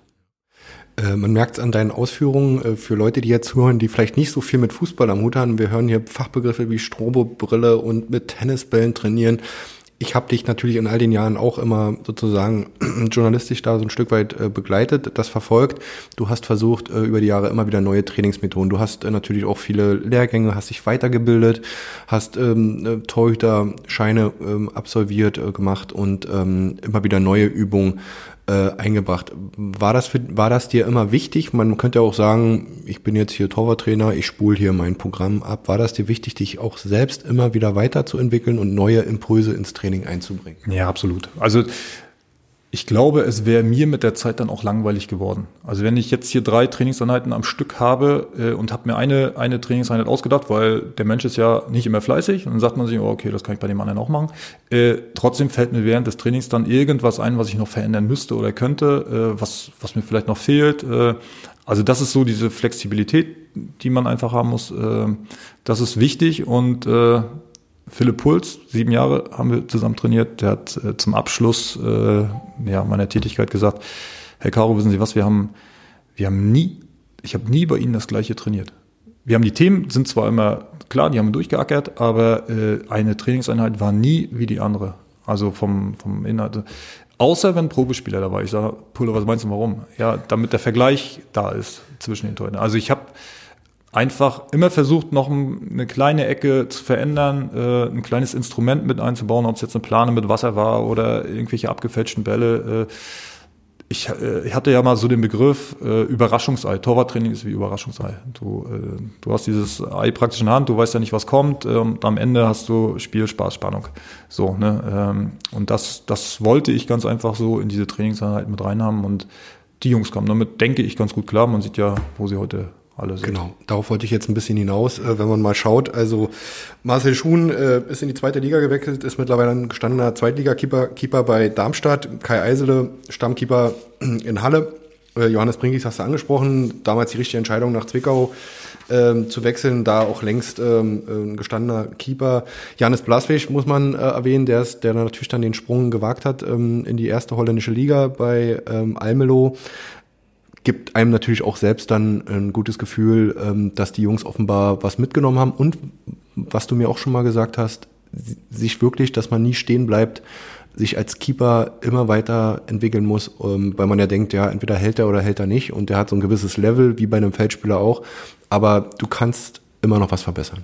Äh, man merkt es an deinen Ausführungen äh, für Leute, die jetzt hören, die vielleicht nicht so viel mit Fußball am Hut haben. Wir hören hier Fachbegriffe wie Strobo-Brille und mit Tennisbällen trainieren. Ich habe dich natürlich in all den Jahren auch immer sozusagen journalistisch da so ein Stück weit äh, begleitet, das verfolgt. Du hast versucht, äh, über die Jahre immer wieder neue Trainingsmethoden. Du hast äh, natürlich auch viele Lehrgänge, hast dich weitergebildet, hast ähm, äh, Torhüter-Scheine ähm, absolviert, äh, gemacht und ähm, immer wieder neue Übungen äh, eingebracht. War das, für, war das dir immer wichtig? Man könnte auch sagen, ich bin jetzt hier Torwarttrainer, ich spule hier mein Programm ab. War das dir wichtig, dich auch selbst immer wieder weiterzuentwickeln und neue Impulse ins Training einzubringen? Ja, absolut. Also ich glaube, es wäre mir mit der Zeit dann auch langweilig geworden. Also wenn ich jetzt hier drei Trainingseinheiten am Stück habe äh, und habe mir eine, eine Trainingseinheit ausgedacht, weil der Mensch ist ja nicht immer fleißig, und dann sagt man sich, oh, okay, das kann ich bei dem anderen auch machen. Äh, trotzdem fällt mir während des Trainings dann irgendwas ein, was ich noch verändern müsste oder könnte, äh, was, was mir vielleicht noch fehlt. Äh, also das ist so diese Flexibilität, die man einfach haben muss. Äh, das ist wichtig und äh, Philipp Puls, sieben Jahre haben wir zusammen trainiert. Der hat äh, zum Abschluss äh, ja, meiner Tätigkeit gesagt, Herr Caro, wissen Sie was, wir haben, wir haben nie, ich habe nie bei Ihnen das gleiche trainiert. Wir haben die Themen, sind zwar immer klar, die haben wir durchgeackert, aber äh, eine Trainingseinheit war nie wie die andere. Also vom, vom Inhalt. Außer wenn Probespieler da war. Ich sage, Pulle, was meinst du, warum? Ja, damit der Vergleich da ist zwischen den Torhütern. Also ich habe einfach immer versucht, noch eine kleine Ecke zu verändern, äh, ein kleines Instrument mit einzubauen, ob es jetzt eine Plane mit Wasser war oder irgendwelche abgefälschten Bälle. Äh, ich, äh, ich hatte ja mal so den Begriff äh, Überraschungsei. Torwarttraining ist wie Überraschungsei. Du, äh, du hast dieses Ei praktisch in der Hand, du weißt ja nicht, was kommt. Äh, und am Ende hast du Spiel, Spaß, Spannung. So, ne? Ähm, und das, das wollte ich ganz einfach so in diese Trainingseinheit mit reinhaben. Und die Jungs kamen damit, denke ich, ganz gut klar. Man sieht ja, wo sie heute alle sind. Genau, darauf wollte ich jetzt ein bisschen hinaus, äh, wenn man mal schaut. Also Marcel Schuhn äh, ist in die zweite Liga gewechselt, ist mittlerweile ein gestandener Zweitliga-Keeper Keeper bei Darmstadt. Kai Eisele, Stammkeeper in Halle. Äh, Johannes Brinkis hast du angesprochen, damals die richtige Entscheidung nach Zwickau ähm, zu wechseln, da auch längst ähm, ein gestandener Keeper. Janis Blaswig muss man äh, erwähnen, der ist, der natürlich dann den Sprung gewagt hat ähm, in die erste holländische Liga bei Almelo gibt einem natürlich auch selbst dann ein gutes Gefühl, ähm, dass die Jungs offenbar was mitgenommen haben. Und was du mir auch schon mal gesagt hast, sich wirklich, dass man nie stehen bleibt, sich als Keeper immer weiter entwickeln muss, ähm, weil man ja denkt, ja, entweder hält er oder hält er nicht. Und der hat so ein gewisses Level, wie bei einem Feldspieler auch, aber du kannst immer noch was verbessern.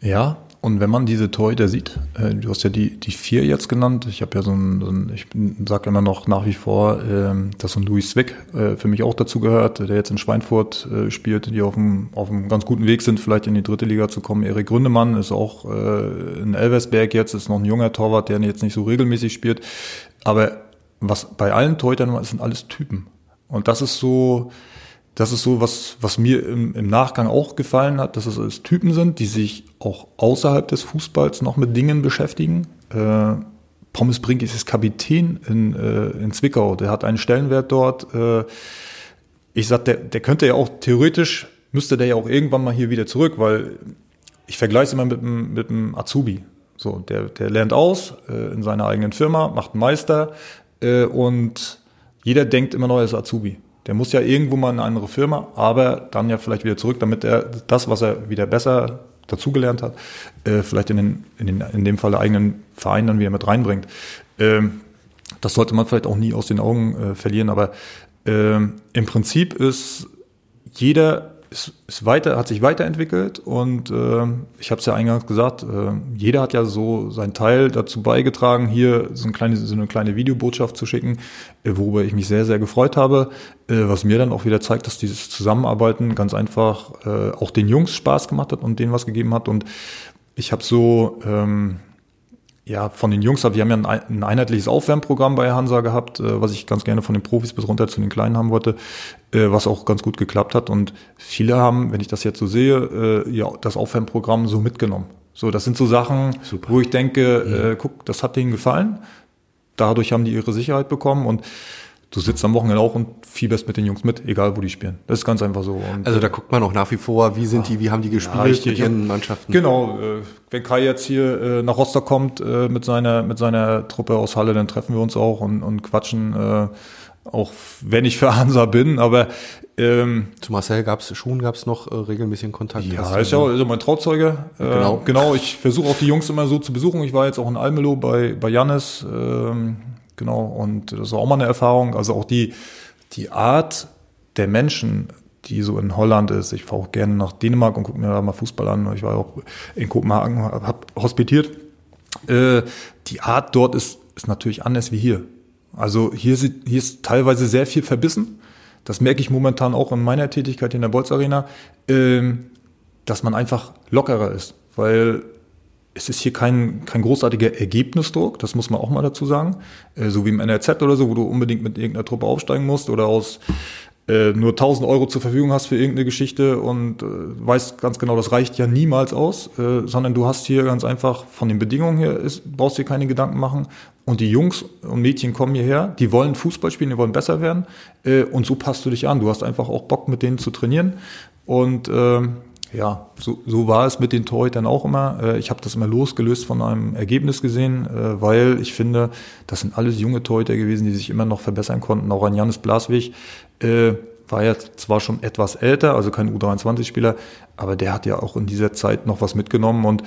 Ja, und wenn man diese Torhüter sieht, äh, du hast ja die, die vier jetzt genannt, ich habe ja so ein, so ein ich sage immer noch nach wie vor, äh, dass so ein Louis Zwick äh, für mich auch dazu gehört, der jetzt in Schweinfurt äh, spielt, die auf einem, auf einem ganz guten Weg sind, vielleicht in die dritte Liga zu kommen. Erik Gründemann ist auch äh, in Elversberg jetzt, ist noch ein junger Torwart, der jetzt nicht so regelmäßig spielt. Aber was bei allen Torhütern sind alles Typen. Und das ist so, das ist so, was, was mir im, im Nachgang auch gefallen hat, dass es alles Typen sind, die sich auch außerhalb des Fußballs noch mit Dingen beschäftigen. Äh, Pommes Brink ist Kapitän in, äh, in Zwickau, der hat einen Stellenwert dort. Äh, ich sag, der, der könnte ja auch theoretisch, müsste der ja auch irgendwann mal hier wieder zurück, weil ich vergleiche es immer mit einem, mit einem Azubi. So, der, der lernt aus äh, in seiner eigenen Firma, macht einen Meister äh, und jeder denkt immer noch, er ist Azubi. Der muss ja irgendwo mal in eine andere Firma, aber dann ja vielleicht wieder zurück, damit er das, was er wieder besser dazugelernt hat, äh, vielleicht in, den, in, den, in dem Fall der eigenen Verein dann wieder mit reinbringt. Ähm, das sollte man vielleicht auch nie aus den Augen äh, verlieren, aber ähm, im Prinzip ist jeder ist, ist weiter, hat sich weiterentwickelt und äh, ich habe es ja eingangs gesagt, äh, jeder hat ja so seinen Teil dazu beigetragen, hier so, ein kleine, so eine kleine Videobotschaft zu schicken, äh, worüber ich mich sehr, sehr gefreut habe, äh, was mir dann auch wieder zeigt, dass dieses Zusammenarbeiten ganz einfach äh, auch den Jungs Spaß gemacht hat und denen was gegeben hat. Und ich habe so ähm, ja, von den Jungs, wir haben ja ein, ein einheitliches Aufwärmprogramm bei Hansa gehabt, äh, was ich ganz gerne von den Profis bis runter zu den Kleinen haben wollte, äh, was auch ganz gut geklappt hat. Und viele haben, wenn ich das jetzt so sehe, äh, ja, das Aufwärmprogramm so mitgenommen. So, das sind so Sachen, Super. wo ich denke, ja. äh, guck, das hat denen gefallen. Dadurch haben die ihre Sicherheit bekommen und du sitzt am Wochenende auch und fieberst mit den Jungs mit, egal wo die spielen. Das ist ganz einfach so. Und also da guckt man auch nach wie vor, wie sind die, wie haben die gespielt ja, mit ihren Mannschaften. Genau, äh, wenn Kai jetzt hier äh, nach Rostock kommt äh, mit seiner mit seiner Truppe aus Halle, dann treffen wir uns auch und, und quatschen. auch wenn ich für Hansa bin, aber ähm, zu Marcel gab's Schuhen gab's noch äh, regelmäßigen Kontakt. Ja, ist ja auch, ist mein Trauzeuge. Äh, genau. Genau, ich versuche auch die Jungs immer so zu besuchen. Ich war jetzt auch in Almelo bei bei Jannis, ähm, genau und das war auch mal eine Erfahrung. Also auch die die Art der Menschen, die so in Holland ist. Ich fahre auch gerne nach Dänemark und gucke mir da mal Fußball an. Ich war auch in Kopenhagen, habe hospitiert. Äh, die Art dort ist ist natürlich anders wie hier. Also hier, hier ist teilweise sehr viel verbissen. Das merke ich momentan auch in meiner Tätigkeit in der Bolz Arena, ähm, dass man einfach lockerer ist, weil es ist hier kein, kein großartiger Ergebnisdruck, das muss man auch mal dazu sagen, äh, so wie im NRZ oder so, wo du unbedingt mit irgendeiner Truppe aufsteigen musst oder aus äh, nur 1000 Euro zur Verfügung hast für irgendeine Geschichte und äh, weißt ganz genau, das reicht ja niemals aus, äh, sondern du hast hier ganz einfach von den Bedingungen her, ist, brauchst dir keine Gedanken machen. Und die Jungs und Mädchen kommen hierher, die wollen Fußball spielen, die wollen besser werden äh, und so passt du dich an. Du hast einfach auch Bock, mit denen zu trainieren und äh, ja, so, so war es mit den Torhütern auch immer. Äh, ich habe das immer losgelöst von einem Ergebnis gesehen, äh, weil ich finde, das sind alles junge Torhüter gewesen, die sich immer noch verbessern konnten. Auch ein Janis Blaswig äh, war ja zwar schon etwas älter, also kein U23-Spieler, aber der hat ja auch in dieser Zeit noch was mitgenommen und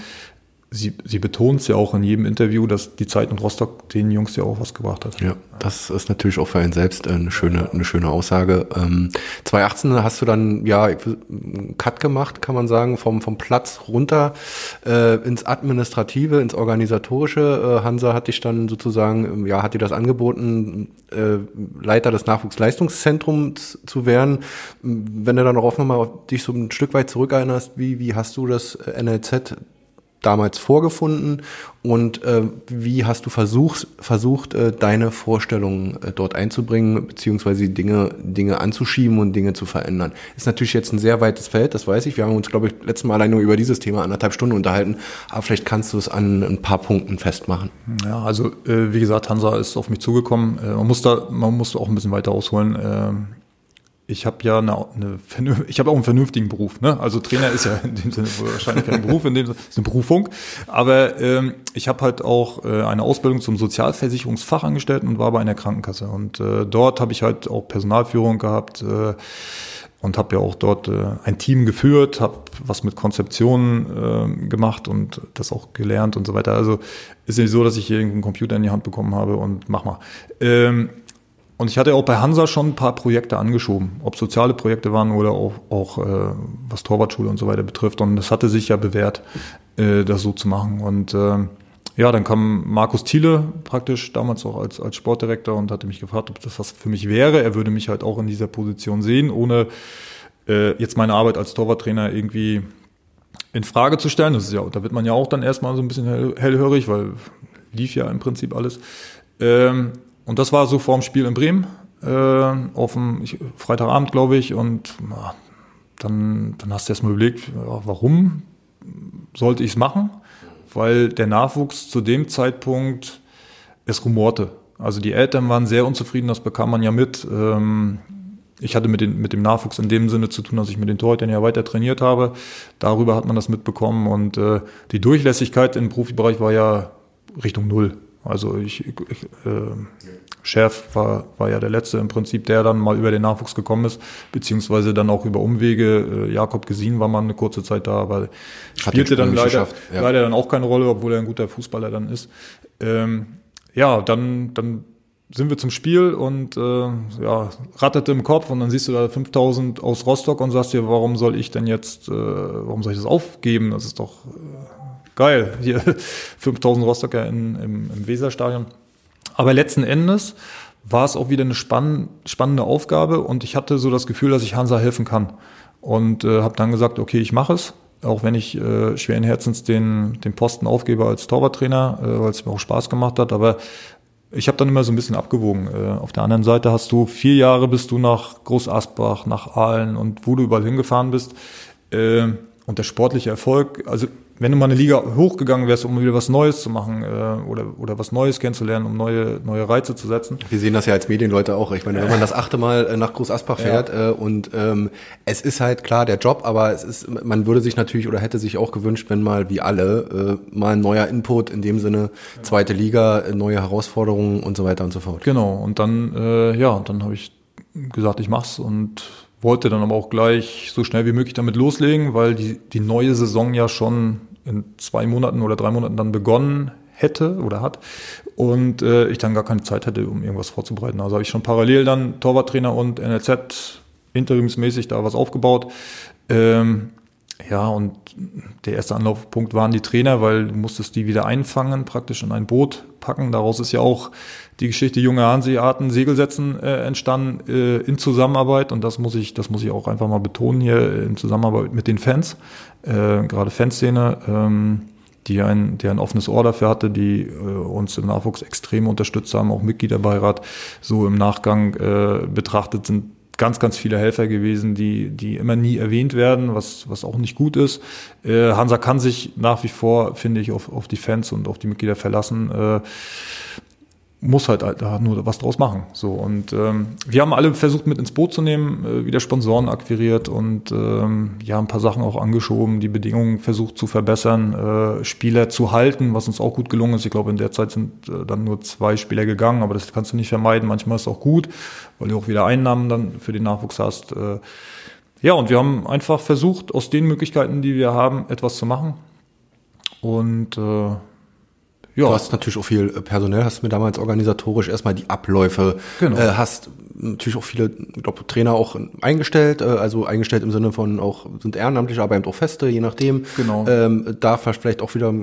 sie, sie betont es ja auch in jedem Interview, dass die Zeit in Rostock den Jungs ja auch was gebracht hat. Ja, das ist natürlich auch für einen selbst eine schöne, eine schöne Aussage. Ähm, 2018 hast du dann ja einen Cut gemacht, kann man sagen, vom, vom Platz runter äh, ins Administrative, ins Organisatorische. Äh, Hansa hat dich dann sozusagen, ja, hat dir das angeboten, äh, Leiter des Nachwuchsleistungszentrums zu werden. Wenn du dann darauf nochmal dich so ein Stück weit zurückerinnerst, wie, wie hast du das NLZ damals vorgefunden und äh, wie hast du versucht, versucht äh, deine Vorstellungen äh, dort einzubringen, beziehungsweise Dinge, Dinge anzuschieben und Dinge zu verändern? Ist natürlich jetzt ein sehr weites Feld, das weiß ich. Wir haben uns, glaube ich, letztes Mal allein nur über dieses Thema anderthalb Stunden unterhalten, aber vielleicht kannst du es an ein paar Punkten festmachen. Ja, also äh, wie gesagt, Hansa ist auf mich zugekommen. Äh, man muss da, man muss auch ein bisschen weiter ausholen. Ich habe ja eine, eine ich habe auch einen vernünftigen Beruf. Ne? Also Trainer ist ja in dem Sinne wahrscheinlich kein Beruf, in dem Sinne ist eine Berufung. Aber ähm, ich habe halt auch äh, eine Ausbildung zum Sozialversicherungsfachangestellten und war bei einer Krankenkasse. Und äh, dort habe ich halt auch Personalführung gehabt äh, und habe ja auch dort äh, ein Team geführt, habe was mit Konzeptionen äh, gemacht und das auch gelernt und so weiter. Also ist nicht so, dass ich hier irgendeinen Computer in die Hand bekommen habe und mach mal. Ähm, und ich hatte auch bei Hansa schon ein paar Projekte angeschoben, ob soziale Projekte waren oder auch, auch äh, was Torwartschule und so weiter betrifft. Und das hatte sich ja bewährt, äh, das so zu machen. Und äh, ja, dann kam Markus Thiele praktisch damals auch als, als Sportdirektor und hatte mich gefragt, ob das was für mich wäre. Er würde mich halt auch in dieser Position sehen, ohne äh, jetzt meine Arbeit als Torwarttrainer irgendwie in Frage zu stellen. Das ist ja, da wird man ja auch dann erstmal so ein bisschen hell, hellhörig, weil lief ja im Prinzip alles. Ähm, und das war so vorm Spiel in Bremen, äh, auf dem ich, Freitagabend, glaube ich. Und na, dann, dann hast du erst mal überlegt, ja, warum sollte ich es machen? Weil der Nachwuchs zu dem Zeitpunkt es rumorte. Also die Eltern waren sehr unzufrieden, das bekam man ja mit. Ähm, ich hatte mit, den, mit dem Nachwuchs in dem Sinne zu tun, dass ich mit den Torhütern ja weiter trainiert habe. Darüber hat man das mitbekommen und äh, die Durchlässigkeit im Profibereich war ja Richtung Null. Also ich, ich äh, Chef war, war ja der Letzte im Prinzip, der dann mal über den Nachwuchs gekommen ist, beziehungsweise dann auch über Umwege. Äh, Jakob Gesin war mal eine kurze Zeit da, aber spielte dann leider, ja. leider dann auch keine Rolle, obwohl er ein guter Fußballer dann ist. Ähm, ja, dann, dann sind wir zum Spiel und äh, ja, ratterte im Kopf und dann siehst du da 5000 aus Rostock und sagst dir, warum soll ich denn jetzt, äh, warum soll ich das aufgeben? Das ist doch äh, geil, hier 5000 Rostocker in, im, im Weserstadion. Aber letzten Endes war es auch wieder eine spann spannende Aufgabe und ich hatte so das Gefühl, dass ich Hansa helfen kann. Und äh, habe dann gesagt, okay, ich mache es, auch wenn ich äh, schweren Herzens den, den Posten aufgebe als Torwarttrainer, äh, weil es mir auch Spaß gemacht hat. Aber ich habe dann immer so ein bisschen abgewogen. Äh, auf der anderen Seite hast du vier Jahre, bist du nach Groß Asbach, nach Aalen und wo du überall hingefahren bist. Äh, und der sportliche Erfolg, also wenn du mal eine Liga hochgegangen wärst, um wieder was Neues zu machen äh, oder, oder was Neues kennenzulernen, um neue, neue Reize zu setzen. Wir sehen das ja als Medienleute auch. Ich meine, wenn man das achte Mal äh, nach Groß Asbach fährt ja. äh, und ähm, es ist halt klar der Job, aber es ist, man würde sich natürlich oder hätte sich auch gewünscht, wenn mal wie alle äh, mal ein neuer Input in dem Sinne, zweite Liga, äh, neue Herausforderungen und so weiter und so fort. Genau, und dann, äh, ja, dann habe ich gesagt, ich mach's und wollte dann aber auch gleich so schnell wie möglich damit loslegen, weil die, die neue Saison ja schon in zwei Monaten oder drei Monaten dann begonnen hätte oder hat und äh, ich dann gar keine Zeit hätte, um irgendwas vorzubereiten. Also habe ich schon parallel dann Torwarttrainer und NLZ interimsmäßig da was aufgebaut. Ähm, ja, und der erste Anlaufpunkt waren die Trainer, weil du musstest die wieder einfangen, praktisch in ein Boot packen. Daraus ist ja auch die Geschichte junge Hanseaten Segelsetzen äh, entstanden äh, in Zusammenarbeit und das muss ich, das muss ich auch einfach mal betonen hier in Zusammenarbeit mit den Fans, äh, gerade Fanszene, ähm, die ein, die ein offenes Ohr dafür hatte, die äh, uns im Nachwuchs extrem unterstützt haben, auch Mitgliederbeirat so im Nachgang äh, betrachtet sind ganz, ganz viele Helfer gewesen, die, die immer nie erwähnt werden, was, was auch nicht gut ist. Äh, Hansa kann sich nach wie vor, finde ich, auf, auf die Fans und auf die Mitglieder verlassen. Äh, muss halt da nur was draus machen. So und ähm, wir haben alle versucht mit ins Boot zu nehmen, äh, wieder Sponsoren akquiriert und ähm, ja ein paar Sachen auch angeschoben, die Bedingungen versucht zu verbessern, äh, Spieler zu halten, was uns auch gut gelungen ist. Ich glaube in der Zeit sind äh, dann nur zwei Spieler gegangen, aber das kannst du nicht vermeiden. Manchmal ist es auch gut, weil du auch wieder Einnahmen dann für den Nachwuchs hast. Äh, ja und wir haben einfach versucht aus den Möglichkeiten, die wir haben, etwas zu machen und äh, ja. Du hast natürlich auch viel äh, personell, hast mir damals organisatorisch erstmal die Abläufe, genau. äh, hast natürlich auch viele, glaube, Trainer auch eingestellt, äh, also eingestellt im Sinne von auch sind ehrenamtlich, aber eben auch Feste, je nachdem. Genau. Ähm, da vielleicht auch wieder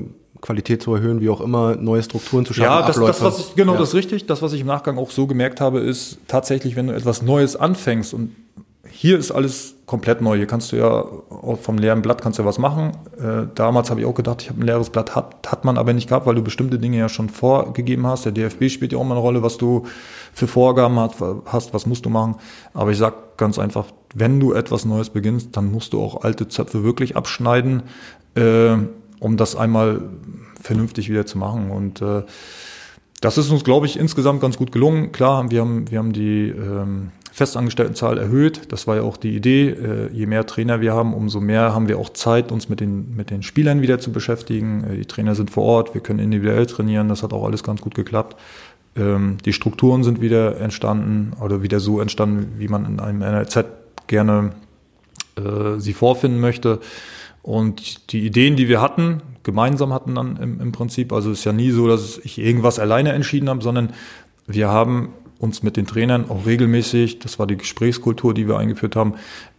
Qualität zu erhöhen, wie auch immer, neue Strukturen zu schaffen. Ja, das, das was ich, genau, ja. das ist richtig. Das, was ich im Nachgang auch so gemerkt habe, ist tatsächlich, wenn du etwas Neues anfängst und hier ist alles komplett neu. Hier kannst du ja vom leeren Blatt kannst du ja was machen. Äh, damals habe ich auch gedacht, ich habe ein leeres Blatt, hat, hat man aber nicht gehabt, weil du bestimmte Dinge ja schon vorgegeben hast. Der DFB spielt ja auch mal eine Rolle, was du für Vorgaben hat, hast, was musst du machen. Aber ich sag ganz einfach, wenn du etwas Neues beginnst, dann musst du auch alte Zöpfe wirklich abschneiden, äh, um das einmal vernünftig wieder zu machen. Und äh, das ist uns, glaube ich, insgesamt ganz gut gelungen. Klar, wir haben, wir haben die ähm, Festangestelltenzahl erhöht. Das war ja auch die Idee. Äh, je mehr Trainer wir haben, umso mehr haben wir auch Zeit, uns mit den, mit den Spielern wieder zu beschäftigen. Äh, die Trainer sind vor Ort, wir können individuell trainieren. Das hat auch alles ganz gut geklappt. Ähm, die Strukturen sind wieder entstanden oder wieder so entstanden, wie man in einem NLZ gerne äh, sie vorfinden möchte. Und die Ideen, die wir hatten, gemeinsam hatten dann im, im Prinzip, also es ist ja nie so, dass ich irgendwas alleine entschieden habe, sondern wir haben uns mit den Trainern auch regelmäßig, das war die Gesprächskultur, die wir eingeführt haben,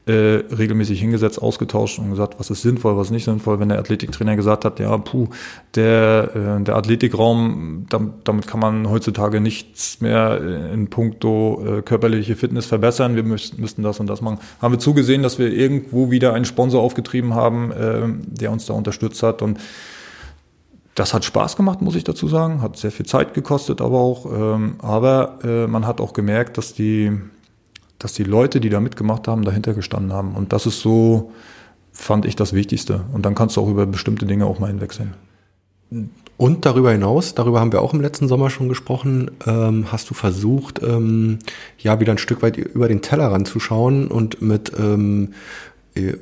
äh, regelmäßig hingesetzt, ausgetauscht und gesagt, was ist sinnvoll, was ist nicht sinnvoll. Wenn der Athletiktrainer gesagt hat, ja, puh, der, äh, der Athletikraum, damit, damit kann man heutzutage nichts mehr in puncto äh, körperliche Fitness verbessern, wir müssten, müssten das und das machen, haben wir zugesehen, dass wir irgendwo wieder einen Sponsor aufgetrieben haben, äh, der uns da unterstützt hat und das hat Spaß gemacht, muss ich dazu sagen, hat sehr viel Zeit gekostet, aber auch, ähm, aber äh, man hat auch gemerkt, dass die, dass die Leute, die da mitgemacht haben, dahinter gestanden haben. Und das ist so, fand ich das Wichtigste. Und dann kannst du auch über bestimmte Dinge auch mal hinwegsehen. Und darüber hinaus, darüber haben wir auch im letzten Sommer schon gesprochen, ähm, hast du versucht, ähm, ja, wieder ein Stück weit über den Teller ranzuschauen und mit ähm, äh,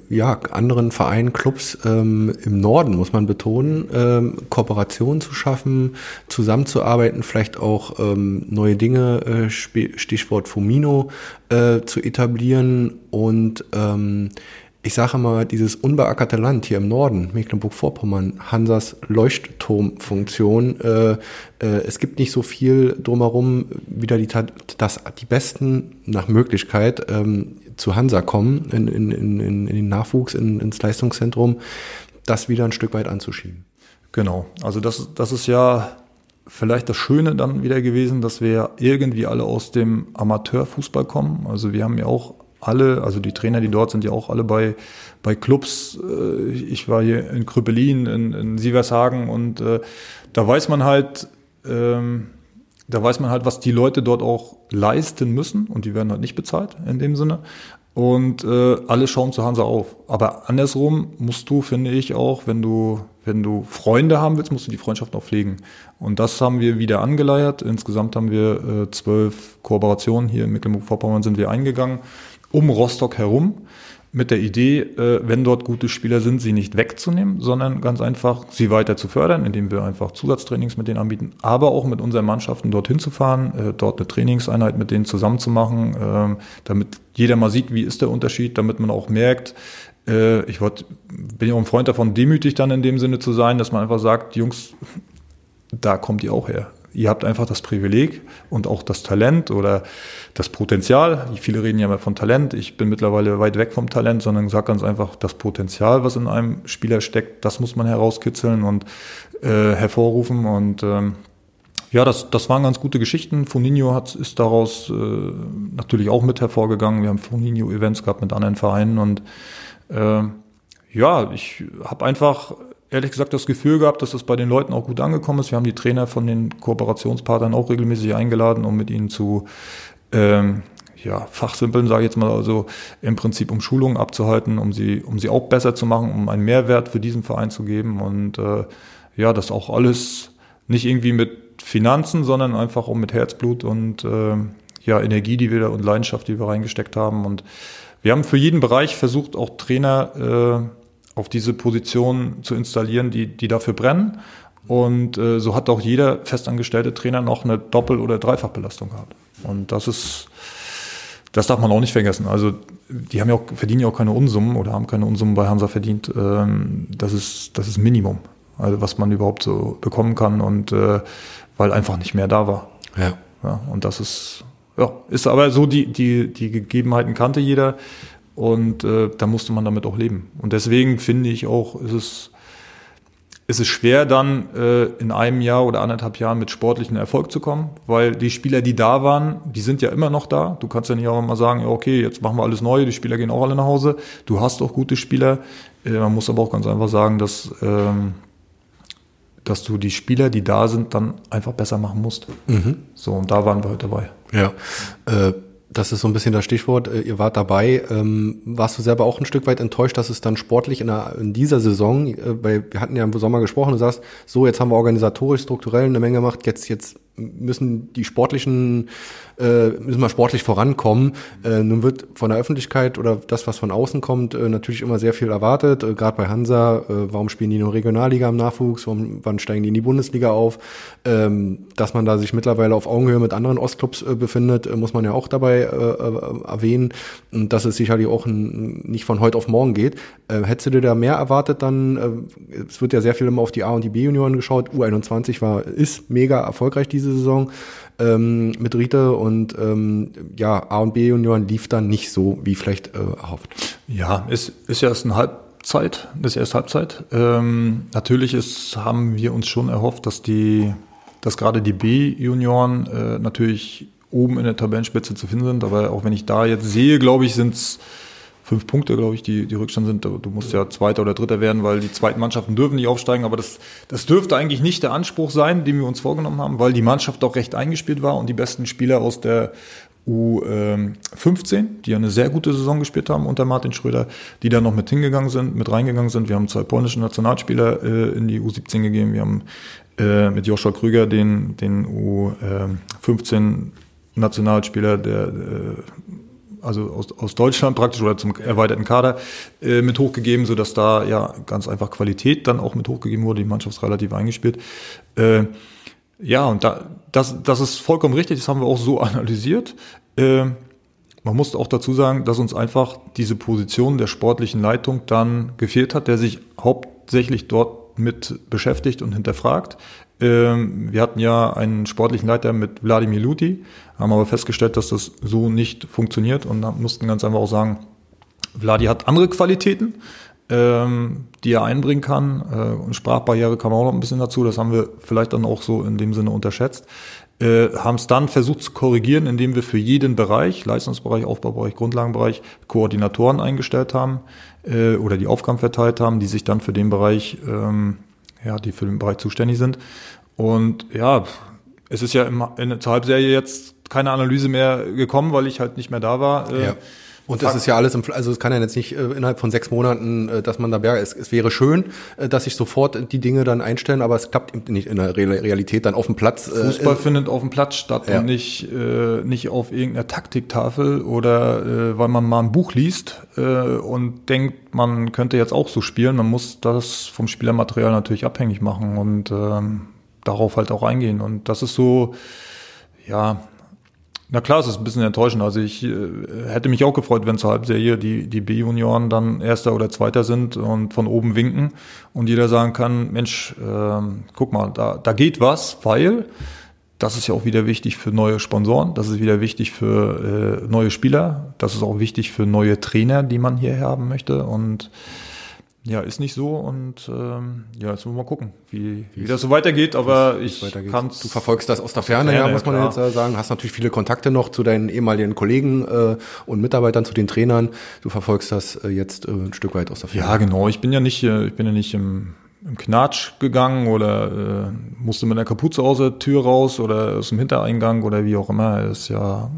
ja, anderen Vereinen, Clubs ähm, im Norden, muss man betonen, ähm, Kooperationen zu schaffen, zusammenzuarbeiten, vielleicht auch ähm, neue Dinge, äh, Stichwort Fumino, äh, zu etablieren. Und ähm, ich sage mal, dieses unbeackerte Land hier im Norden, Mecklenburg-Vorpommern, Hansas Leuchtturmfunktion, äh, äh, es gibt nicht so viel drumherum, wieder die, das, die Besten nach Möglichkeit ähm, zu Hansa kommen, in, in, in, in den Nachwuchs, in, ins Leistungszentrum, das wieder ein Stück weit anzuschieben. Genau, also das, das ist ja vielleicht das Schöne dann wieder gewesen, dass wir irgendwie alle aus dem Amateurfußball kommen. Also wir haben ja auch alle, also die Trainer, die dort sind, ja auch alle bei, bei Clubs. Äh, ich war hier in Krüppelin, in, in Sievershagen und äh, da weiß man halt, ähm, da weiß man halt, was die Leute dort auch leisten müssen und die werden halt nicht bezahlt in dem Sinne. und äh, alle schauen zu Hansa auf. Aber andersrum musst du, finde ich auch, wenn du wenn du Freunde haben willst, musst du die Freundschaft auch pflegen. Und das haben wir wieder angeleiert. Insgesamt haben wir äh, zwölf Kooperationen hier in Mecklenburg-Vorpommern sind wir eingegangen um Rostock herum mit der Idee, äh, wenn dort gute Spieler sind, sie nicht wegzunehmen, sondern ganz einfach sie weiter zu fördern, indem wir einfach Zusatztrainings mit denen anbieten, aber auch mit unseren Mannschaften dorthin zu fahren, äh, dort eine Trainingseinheit mit denen zusammen zu machen, äh, damit jeder mal sieht, wie ist der Unterschied, damit man auch merkt, äh, ich wollt, bin ja auch ein Freund davon, demütig dann in dem Sinne zu sein, dass man einfach sagt, Jungs, da kommt ihr auch her ihr habt einfach das Privileg und auch das Talent oder das Potenzial. Viele reden ja immer von Talent. Ich bin mittlerweile weit weg vom Talent, sondern sage ganz einfach, das Potenzial, was in einem Spieler steckt, das muss man herauskitzeln und äh, hervorrufen. Und ähm, ja, das, das waren ganz gute Geschichten. Foninho hat, ist daraus äh, natürlich auch mit hervorgegangen. Wir haben Foninho-Events gehabt mit anderen Vereinen und äh, ja, ich habe einfach ehrlich gesagt das Gefühl gehabt, dass das bei den Leuten auch gut angekommen ist. Wir haben die Trainer von den Kooperationspartnern auch regelmäßig eingeladen, um mit ihnen zu ähm, ja, fachsimpeln, sage ich jetzt mal, also im Prinzip um Schulungen abzuhalten, um sie, um sie auch besser zu machen, um einen Mehrwert für diesen Verein zu geben. Und äh, ja, das auch alles nicht irgendwie mit Finanzen, sondern einfach auch mit Herzblut und äh, ja, Energie, die wir da und Leidenschaft, die wir reingesteckt haben. Und wir haben für jeden Bereich versucht, auch Trainer äh, auf diese Position zu installieren, die, die dafür brennen. Und äh, so hat auch jeder festangestellte Trainer noch eine Doppel- oder Dreifachbelastung gehabt. Und das ist, das darf man auch nicht vergessen. Also die haben ja auch, verdienen ja auch keine Unsummen oder haben keine Unsummen bei Hansa verdient. Ähm, das ist, das ist Minimum, also was man überhaupt so bekommen kann und äh, weil einfach nicht mehr da war. Ja. ja und das ist, ja, ist aber so die, die, die Gegebenheiten kannte jeder. Und äh, da musste man damit auch leben. Und deswegen finde ich auch, ist es, ist es schwer, dann äh, in einem Jahr oder anderthalb Jahren mit sportlichen Erfolg zu kommen, weil die Spieler, die da waren, die sind ja immer noch da. Du kannst ja nicht auch mal sagen, ja, okay, jetzt machen wir alles neu, die Spieler gehen auch alle nach Hause. Du hast auch gute Spieler. Äh, man muss aber auch ganz einfach sagen, dass, ähm, dass du die Spieler, die da sind, dann einfach besser machen musst. Mhm. So, und da waren wir heute dabei. Ja. Äh das ist so ein bisschen das Stichwort. Äh, ihr wart dabei. Ähm, warst du selber auch ein Stück weit enttäuscht, dass es dann sportlich in, der, in dieser Saison, äh, weil wir hatten ja im Sommer gesprochen, du sagst, so, jetzt haben wir organisatorisch, strukturell eine Menge gemacht, jetzt, jetzt müssen die sportlichen, äh, müssen wir sportlich vorankommen. Äh, nun wird von der Öffentlichkeit oder das, was von außen kommt, äh, natürlich immer sehr viel erwartet. Äh, Gerade bei Hansa, äh, warum spielen die nur Regionalliga im Nachwuchs? Warum, wann steigen die in die Bundesliga auf? Ähm, dass man da sich mittlerweile auf Augenhöhe mit anderen Ostclubs äh, befindet, äh, muss man ja auch dabei äh, äh, erwähnen. Und dass es sicherlich auch ein, nicht von heute auf morgen geht. Äh, hättest du dir da mehr erwartet dann? Äh, es wird ja sehr viel immer auf die A- und die B-Junioren geschaut. U21 war, ist mega erfolgreich diese Saison ähm, mit Rite und ähm, ja, A und B Junioren lief dann nicht so, wie vielleicht äh, erhofft. Ja, es ist ja erst eine Halbzeit, ist erst Halbzeit. Ähm, natürlich ist, haben wir uns schon erhofft, dass die, dass gerade die B-Junioren äh, natürlich oben in der Tabellenspitze zu finden sind, aber auch wenn ich da jetzt sehe, glaube ich, sind es fünf Punkte, glaube ich, die, die Rückstand sind. Du musst ja Zweiter oder Dritter werden, weil die zweiten Mannschaften dürfen nicht aufsteigen. Aber das, das dürfte eigentlich nicht der Anspruch sein, den wir uns vorgenommen haben, weil die Mannschaft auch recht eingespielt war und die besten Spieler aus der U15, die ja eine sehr gute Saison gespielt haben unter Martin Schröder, die da noch mit hingegangen sind, mit reingegangen sind. Wir haben zwei polnische Nationalspieler äh, in die U17 gegeben. Wir haben äh, mit Joshua Krüger den, den U15 Nationalspieler, der äh, also aus, aus Deutschland praktisch oder zum erweiterten Kader äh, mit hochgegeben, so dass da ja ganz einfach Qualität dann auch mit hochgegeben wurde, die Mannschaft ist relativ eingespielt. Äh, ja, und da, das, das ist vollkommen richtig, das haben wir auch so analysiert. Äh, man muss auch dazu sagen, dass uns einfach diese Position der sportlichen Leitung dann gefehlt hat, der sich hauptsächlich dort mit beschäftigt und hinterfragt. Ähm, wir hatten ja einen sportlichen Leiter mit Wladimir Luti, haben aber festgestellt, dass das so nicht funktioniert und mussten ganz einfach auch sagen, Vladi hat andere Qualitäten, ähm, die er einbringen kann. Äh, Sprachbarriere kam auch noch ein bisschen dazu. Das haben wir vielleicht dann auch so in dem Sinne unterschätzt. Äh, haben es dann versucht zu korrigieren, indem wir für jeden Bereich, Leistungsbereich, Aufbaubereich, Grundlagenbereich, Koordinatoren eingestellt haben äh, oder die Aufgaben verteilt haben, die sich dann für den Bereich ähm, ja, die für den Bereich zuständig sind. Und ja, es ist ja im, in der Halbserie jetzt keine Analyse mehr gekommen, weil ich halt nicht mehr da war. Äh. Und das ist ja alles, im, also es kann ja jetzt nicht äh, innerhalb von sechs Monaten, äh, dass man da wäre. Es, es wäre schön, äh, dass sich sofort die Dinge dann einstellen, aber es klappt nicht in der Realität dann auf dem Platz. Äh, Fußball findet auf dem Platz statt ja. und nicht, äh, nicht auf irgendeiner Taktiktafel oder äh, weil man mal ein Buch liest äh, und denkt, man könnte jetzt auch so spielen. Man muss das vom Spielermaterial natürlich abhängig machen und ähm, darauf halt auch eingehen. Und das ist so, ja, na klar, es ist ein bisschen enttäuschend. Also ich äh, hätte mich auch gefreut, wenn zur Halbserie die, die B-Junioren dann Erster oder Zweiter sind und von oben winken und jeder sagen kann, Mensch, äh, guck mal, da, da geht was, weil das ist ja auch wieder wichtig für neue Sponsoren, das ist wieder wichtig für äh, neue Spieler, das ist auch wichtig für neue Trainer, die man hier haben möchte und ja, ist nicht so und ähm, ja, jetzt wollen wir mal gucken, wie, wie, wie das so weitergeht, aber ich kann Du verfolgst das aus der Ferne, Ferne ja, muss man klar. jetzt sagen. Hast natürlich viele Kontakte noch zu deinen ehemaligen Kollegen äh, und Mitarbeitern, zu den Trainern. Du verfolgst das äh, jetzt äh, ein Stück weit aus der Ferne. Ja, genau. Ich bin ja nicht, äh, ich bin ja nicht im, im Knatsch gegangen oder äh, musste mit einer Kapuze aus der Tür raus oder aus dem Hintereingang oder wie auch immer. Ist ja,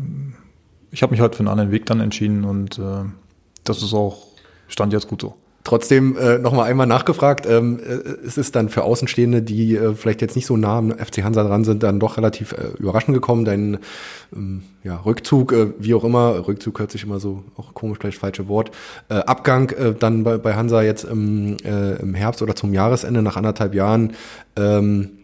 ich habe mich halt für einen anderen Weg dann entschieden und äh, das ist auch stand jetzt gut so. Trotzdem äh, nochmal einmal nachgefragt, ähm, äh, es ist dann für Außenstehende, die äh, vielleicht jetzt nicht so nah am FC Hansa dran sind, dann doch relativ äh, überraschend gekommen. Dein ähm, ja, Rückzug, äh, wie auch immer, Rückzug hört sich immer so auch komisch, vielleicht falsche Wort, äh, Abgang äh, dann bei, bei Hansa jetzt im, äh, im Herbst oder zum Jahresende nach anderthalb Jahren. Ähm,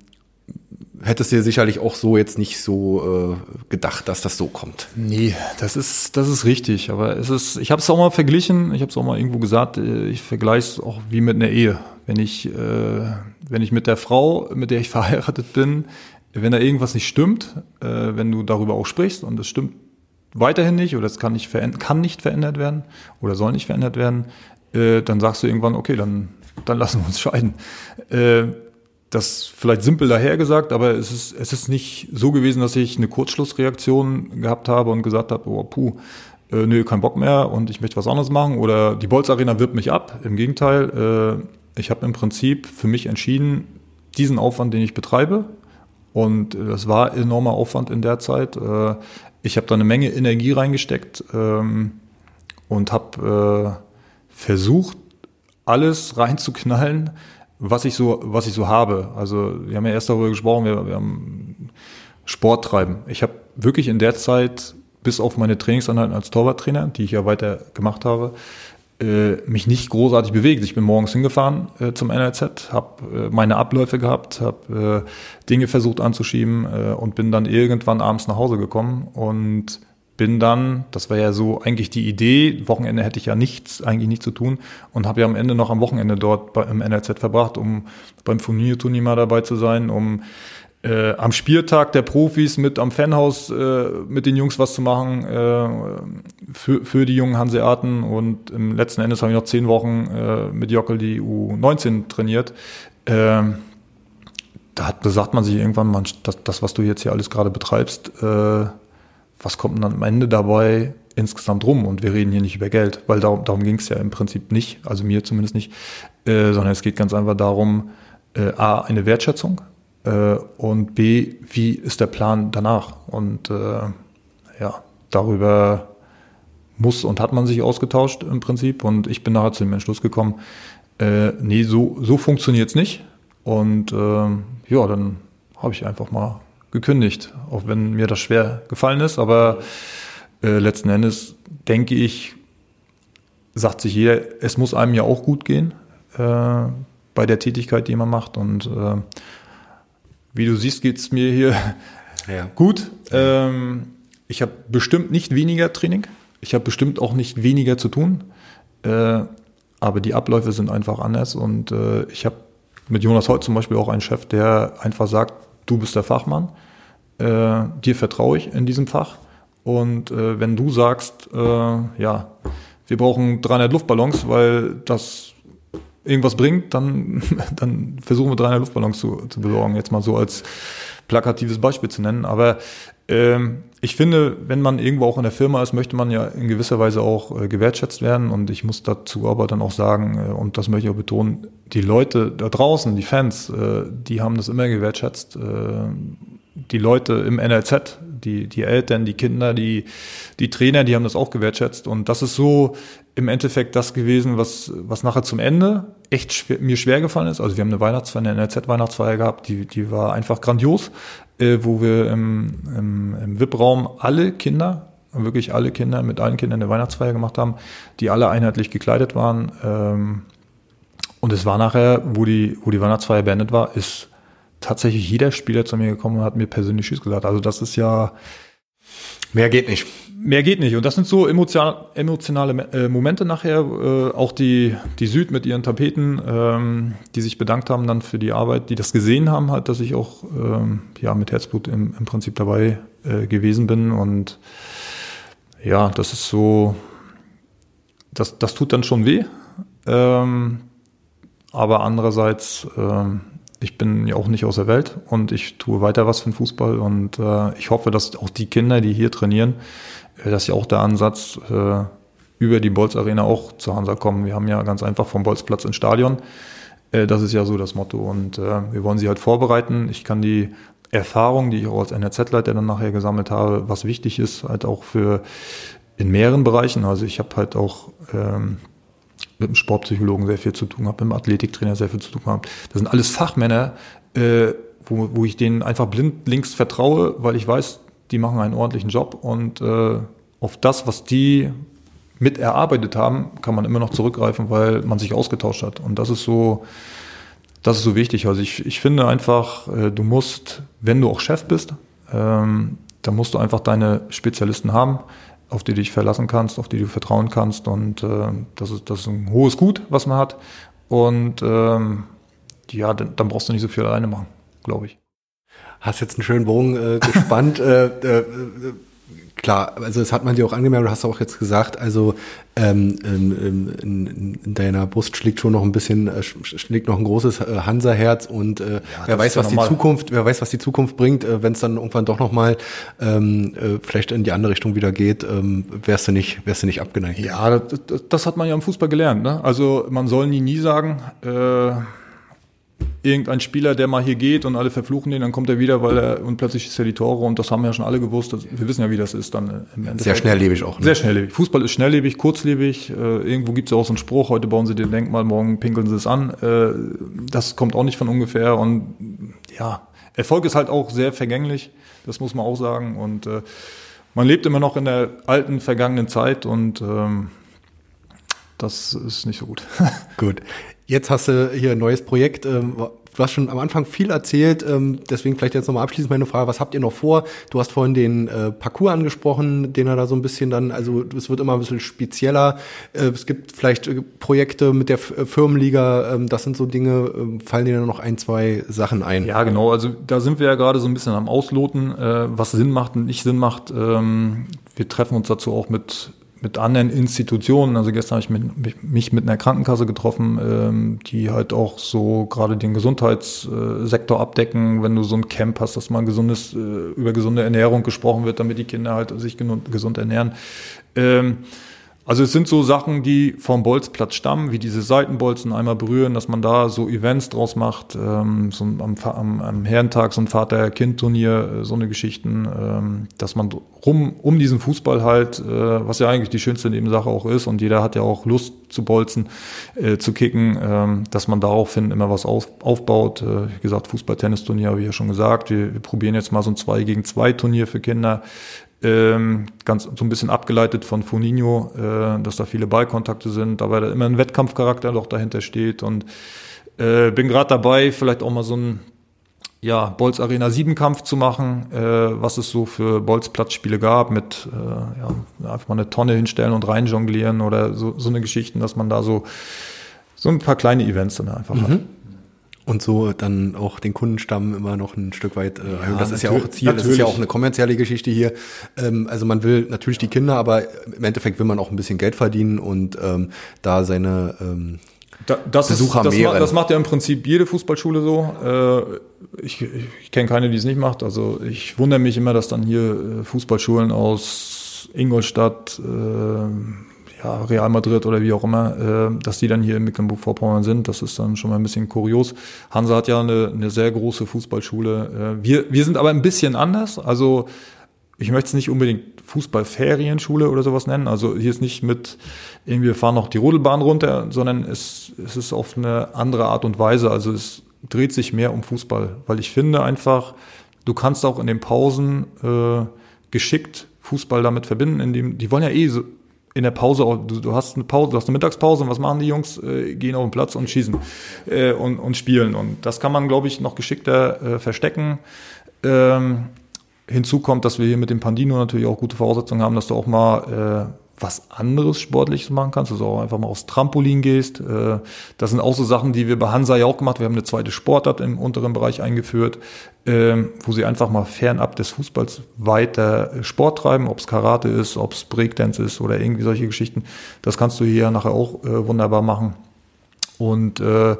hättest dir sicherlich auch so jetzt nicht so äh, gedacht, dass das so kommt. Nee, das ist, das ist richtig. Aber es ist, ich habe es auch mal verglichen, ich habe es auch mal irgendwo gesagt, äh, ich vergleiche es auch wie mit einer Ehe. Wenn ich, äh, wenn ich mit der Frau, mit der ich verheiratet bin, wenn da irgendwas nicht stimmt, äh, wenn du darüber auch sprichst und es stimmt weiterhin nicht oder es kann nicht, kann nicht verändert werden oder soll nicht verändert werden, äh, dann sagst du irgendwann, okay, dann, dann lassen wir uns scheiden. Das vielleicht simpel dahergesagt, aber es ist, es ist nicht so gewesen, dass ich eine Kurzschlussreaktion gehabt habe und gesagt habe, oh puh, äh, nö, kein Bock mehr und ich möchte was anderes machen oder die Bolz Arena wirbt mich ab. Im Gegenteil, äh, ich habe im Prinzip für mich entschieden, diesen Aufwand, den ich betreibe, und äh, das war enormer Aufwand in der Zeit. Äh, ich habe da eine Menge Energie reingesteckt ähm, und habe äh, versucht, alles reinzuknallen, was ich so, was ich so habe. Also wir haben ja erst darüber gesprochen, wir, wir haben Sport treiben. Ich habe wirklich in der Zeit, bis auf meine Trainingsanheiten als Torwarttrainer, die ich ja weiter gemacht habe, äh, mich nicht großartig bewegt. Ich bin morgens hingefahren äh, zum NLZ, habe äh, meine Abläufe gehabt, habe äh, Dinge versucht anzuschieben äh, und bin dann irgendwann abends nach Hause gekommen und bin dann, das war ja so eigentlich die Idee, Wochenende hätte ich ja nichts, eigentlich nichts zu tun und habe ja am Ende noch am Wochenende dort bei, im NLZ verbracht, um beim Turnierturnier mal dabei zu sein, um äh, am Spieltag der Profis mit am Fanhaus äh, mit den Jungs was zu machen äh, für, für die jungen Hanseaten und im letzten Endes habe ich noch zehn Wochen äh, mit Jockel die U19 trainiert. Äh, da, hat, sagt man sich irgendwann, man, das, das, was du jetzt hier alles gerade betreibst, äh, was kommt dann am Ende dabei insgesamt rum? Und wir reden hier nicht über Geld, weil darum, darum ging es ja im Prinzip nicht, also mir zumindest nicht, äh, sondern es geht ganz einfach darum, äh, A, eine Wertschätzung äh, und B, wie ist der Plan danach? Und äh, ja, darüber muss und hat man sich ausgetauscht im Prinzip. Und ich bin nachher zu dem Entschluss gekommen, äh, nee, so, so funktioniert's nicht. Und äh, ja, dann habe ich einfach mal gekündigt, auch wenn mir das schwer gefallen ist. Aber äh, letzten Endes denke ich, sagt sich jeder, es muss einem ja auch gut gehen äh, bei der Tätigkeit, die man macht. Und äh, wie du siehst, geht's mir hier ja. gut. Ähm, ich habe bestimmt nicht weniger Training. Ich habe bestimmt auch nicht weniger zu tun. Äh, aber die Abläufe sind einfach anders. Und äh, ich habe mit Jonas Holt zum Beispiel auch einen Chef, der einfach sagt, du bist der Fachmann. Äh, dir vertraue ich in diesem Fach. Und äh, wenn du sagst, äh, ja, wir brauchen 300 Luftballons, weil das irgendwas bringt, dann, dann versuchen wir 300 Luftballons zu, zu besorgen. Jetzt mal so als plakatives Beispiel zu nennen. Aber ähm, ich finde, wenn man irgendwo auch in der Firma ist, möchte man ja in gewisser Weise auch äh, gewertschätzt werden. Und ich muss dazu aber dann auch sagen, äh, und das möchte ich auch betonen, die Leute da draußen, die Fans, äh, die haben das immer gewertschätzt. Äh, die Leute im NLZ, die, die Eltern, die Kinder, die, die Trainer, die haben das auch gewertschätzt. Und das ist so im Endeffekt das gewesen, was, was nachher zum Ende echt schwer, mir schwer gefallen ist. Also wir haben eine Weihnachtsfeier, eine NRZ-Weihnachtsfeier gehabt, die, die war einfach grandios, äh, wo wir im, im, im VIP-Raum alle Kinder, wirklich alle Kinder, mit allen Kindern eine Weihnachtsfeier gemacht haben, die alle einheitlich gekleidet waren. Ähm, und es war nachher, wo die, wo die Weihnachtsfeier beendet war, ist tatsächlich jeder Spieler zu mir gekommen und hat mir persönlich Tschüss gesagt. Also das ist ja. Mehr geht nicht. Mehr geht nicht. Und das sind so emotional, emotionale äh, Momente nachher. Äh, auch die, die Süd mit ihren Tapeten, ähm, die sich bedankt haben dann für die Arbeit, die das gesehen haben, halt, dass ich auch ähm, ja, mit Herzblut im, im Prinzip dabei äh, gewesen bin. Und ja, das ist so, das, das tut dann schon weh. Ähm, aber andererseits, ähm, ich bin ja auch nicht aus der Welt und ich tue weiter was für den Fußball und äh, ich hoffe, dass auch die Kinder, die hier trainieren, äh, dass ja auch der Ansatz äh, über die Bolz Arena auch zur Hansa kommen. Wir haben ja ganz einfach vom Bolzplatz ins Stadion. Äh, das ist ja so das Motto und äh, wir wollen sie halt vorbereiten. Ich kann die Erfahrung, die ich auch als NRZ-Leiter dann nachher gesammelt habe, was wichtig ist, halt auch für in mehreren Bereichen. Also ich habe halt auch ähm, mit dem Sportpsychologen sehr viel zu tun habe, mit dem Athletiktrainer sehr viel zu tun habe. Das sind alles Fachmänner, äh, wo, wo ich denen einfach blind links vertraue, weil ich weiß, die machen einen ordentlichen Job und äh, auf das, was die mit erarbeitet haben, kann man immer noch zurückgreifen, weil man sich ausgetauscht hat. Und das ist so, das ist so wichtig. Also ich, ich finde einfach, äh, du musst, wenn du auch Chef bist, ähm, dann musst du einfach deine Spezialisten haben auf die du dich verlassen kannst, auf die du vertrauen kannst. Und äh, das, ist, das ist ein hohes Gut, was man hat. Und ähm, ja, dann, dann brauchst du nicht so viel alleine machen, glaube ich. Hast jetzt einen schönen Bogen äh, gespannt. äh, äh, Klar, also das hat man dir auch angemerkt, du hast auch jetzt gesagt, also ähm, in, in, in deiner Brust schlägt schon noch ein bisschen, äh, schlägt noch ein großes äh, Hansa-Herz und äh, ja, wer weiß, was normal. die Zukunft, wer weiß, was die Zukunft bringt, äh, wenn es dann irgendwann doch nochmal ähm, äh, vielleicht in die andere Richtung wieder geht, ähm, wärst du nicht, wärst du nicht abgeneigt. Ja, das, das hat man ja im Fußball gelernt. Ne? Also man soll nie nie sagen, äh, irgendein Spieler, der mal hier geht und alle verfluchen den, dann kommt er wieder, weil er und plötzlich ist er die Tore und das haben ja schon alle gewusst. Das, wir wissen ja, wie das ist dann im Endeffekt. Sehr schnelllebig auch. Ne? Sehr schnelllebig. Fußball ist schnelllebig, kurzlebig. Äh, irgendwo gibt es ja auch so einen Spruch, heute bauen sie den Denkmal, morgen pinkeln sie es an. Äh, das kommt auch nicht von ungefähr und ja, Erfolg ist halt auch sehr vergänglich, das muss man auch sagen und äh, man lebt immer noch in der alten, vergangenen Zeit und ähm, das ist nicht so gut. gut. Jetzt hast du hier ein neues Projekt. Ähm, du hast schon am Anfang viel erzählt, ähm, deswegen vielleicht jetzt nochmal abschließend meine Frage, was habt ihr noch vor? Du hast vorhin den äh, Parcours angesprochen, den er da so ein bisschen dann, also es wird immer ein bisschen spezieller. Äh, es gibt vielleicht äh, Projekte mit der Firmenliga, ähm, das sind so Dinge, fallen dir dann noch ein, zwei Sachen ein? Ja, genau, also da sind wir ja gerade so ein bisschen am Ausloten, was Sinn macht und nicht Sinn macht. wir treffen uns dazu auch mit mit anderen Institutionen. Also gestern habe ich mit, mich mit einer Krankenkasse getroffen, ähm, die halt auch so gerade den Gesundheitssektor abdecken, wenn du so ein Camp hast, dass mal gesundes, äh, über gesunde Ernährung gesprochen wird, damit die Kinder halt sich gesund ernähren. Ähm, also es sind so Sachen, die vom Bolzplatz stammen, wie diese Seitenbolzen einmal berühren, dass man da so Events draus macht, ähm, so am, am, am Herrentag so ein Vater-Kind-Turnier, äh, so eine Geschichten, ähm, dass man rum um diesen Fußball halt, äh, was ja eigentlich die schönste Nebensache auch ist und jeder hat ja auch Lust zu bolzen, äh, zu kicken, ähm, dass man daraufhin immer was auf, aufbaut. Äh, wie gesagt, Fußball-Tennis-Turnier habe ich ja schon gesagt. Wir, wir probieren jetzt mal so ein 2 gegen 2 Turnier für Kinder ähm, ganz so ein bisschen abgeleitet von Funinho, äh, dass da viele Ballkontakte sind, dabei da immer ein Wettkampfcharakter doch dahinter steht und äh, bin gerade dabei, vielleicht auch mal so ein ja, Bolz Arena 7 Kampf zu machen, äh, was es so für Bolz Platzspiele gab, mit äh, ja, einfach mal eine Tonne hinstellen und rein jonglieren oder so, so eine Geschichten, dass man da so, so ein paar kleine Events dann einfach mhm. hat und so dann auch den Kundenstamm immer noch ein Stück weit äh, ja, Das ist ja auch Ziel, natürlich. das ist ja auch eine kommerzielle Geschichte hier. Ähm, also man will natürlich die Kinder, aber im Endeffekt will man auch ein bisschen Geld verdienen und ähm, da seine ähm, da, das Besucher ist, das, mehren. das macht ja im Prinzip jede Fußballschule so. Äh, ich ich kenne keine, die es nicht macht. Also ich wundere mich immer, dass dann hier äh, Fußballschulen aus Ingolstadt, äh, ja, Real Madrid oder wie auch immer, äh, dass die dann hier in Mecklenburg-Vorpommern sind. Das ist dann schon mal ein bisschen kurios. Hansa hat ja eine, eine sehr große Fußballschule. Äh, wir, wir sind aber ein bisschen anders. Also ich möchte es nicht unbedingt Fußballferienschule oder sowas nennen. Also hier ist nicht mit irgendwie wir fahren noch die Rodelbahn runter, sondern es, es ist auf eine andere Art und Weise. Also es dreht sich mehr um Fußball, weil ich finde einfach, du kannst auch in den Pausen äh, geschickt Fußball damit verbinden, indem die wollen ja eh so in der Pause, du, du hast eine Pause, du hast eine Mittagspause und was machen die Jungs? Äh, gehen auf den Platz und schießen äh, und, und spielen. Und das kann man, glaube ich, noch geschickter äh, verstecken. Ähm, hinzu kommt, dass wir hier mit dem Pandino natürlich auch gute Voraussetzungen haben, dass du auch mal äh, was anderes Sportliches machen kannst, also auch einfach mal aufs Trampolin gehst. Äh, das sind auch so Sachen, die wir bei Hansa ja auch gemacht. Wir haben eine zweite Sportart im unteren Bereich eingeführt, ähm, wo sie einfach mal fernab des Fußballs weiter Sport treiben, ob es Karate ist, ob es Breakdance ist oder irgendwie solche Geschichten. Das kannst du hier nachher auch äh, wunderbar machen. Und äh,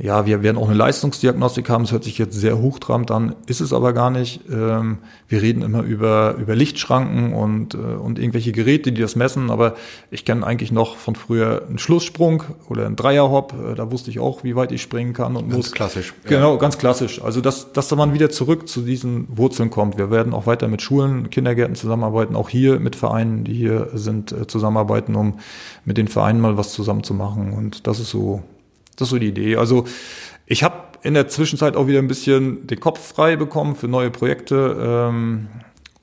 ja, wir werden auch eine Leistungsdiagnostik haben. Das hört sich jetzt sehr hochtrabend an, ist es aber gar nicht. Ähm, wir reden immer über, über Lichtschranken und, äh, und irgendwelche Geräte, die das messen. Aber ich kenne eigentlich noch von früher einen Schlusssprung oder einen Dreierhop. Äh, da wusste ich auch, wie weit ich springen kann und ganz muss. klassisch. Genau, ja. ganz klassisch. Also, dass, dass man wieder zurück zu diesen Wurzeln kommt. Wir werden auch weiter mit Schulen, Kindergärten zusammenarbeiten, auch hier mit Vereinen, die hier sind, äh, zusammenarbeiten, um mit den Vereinen mal was zusammen zu machen. Und das ist so das ist so die Idee. Also ich habe in der Zwischenzeit auch wieder ein bisschen den Kopf frei bekommen für neue Projekte. Ähm,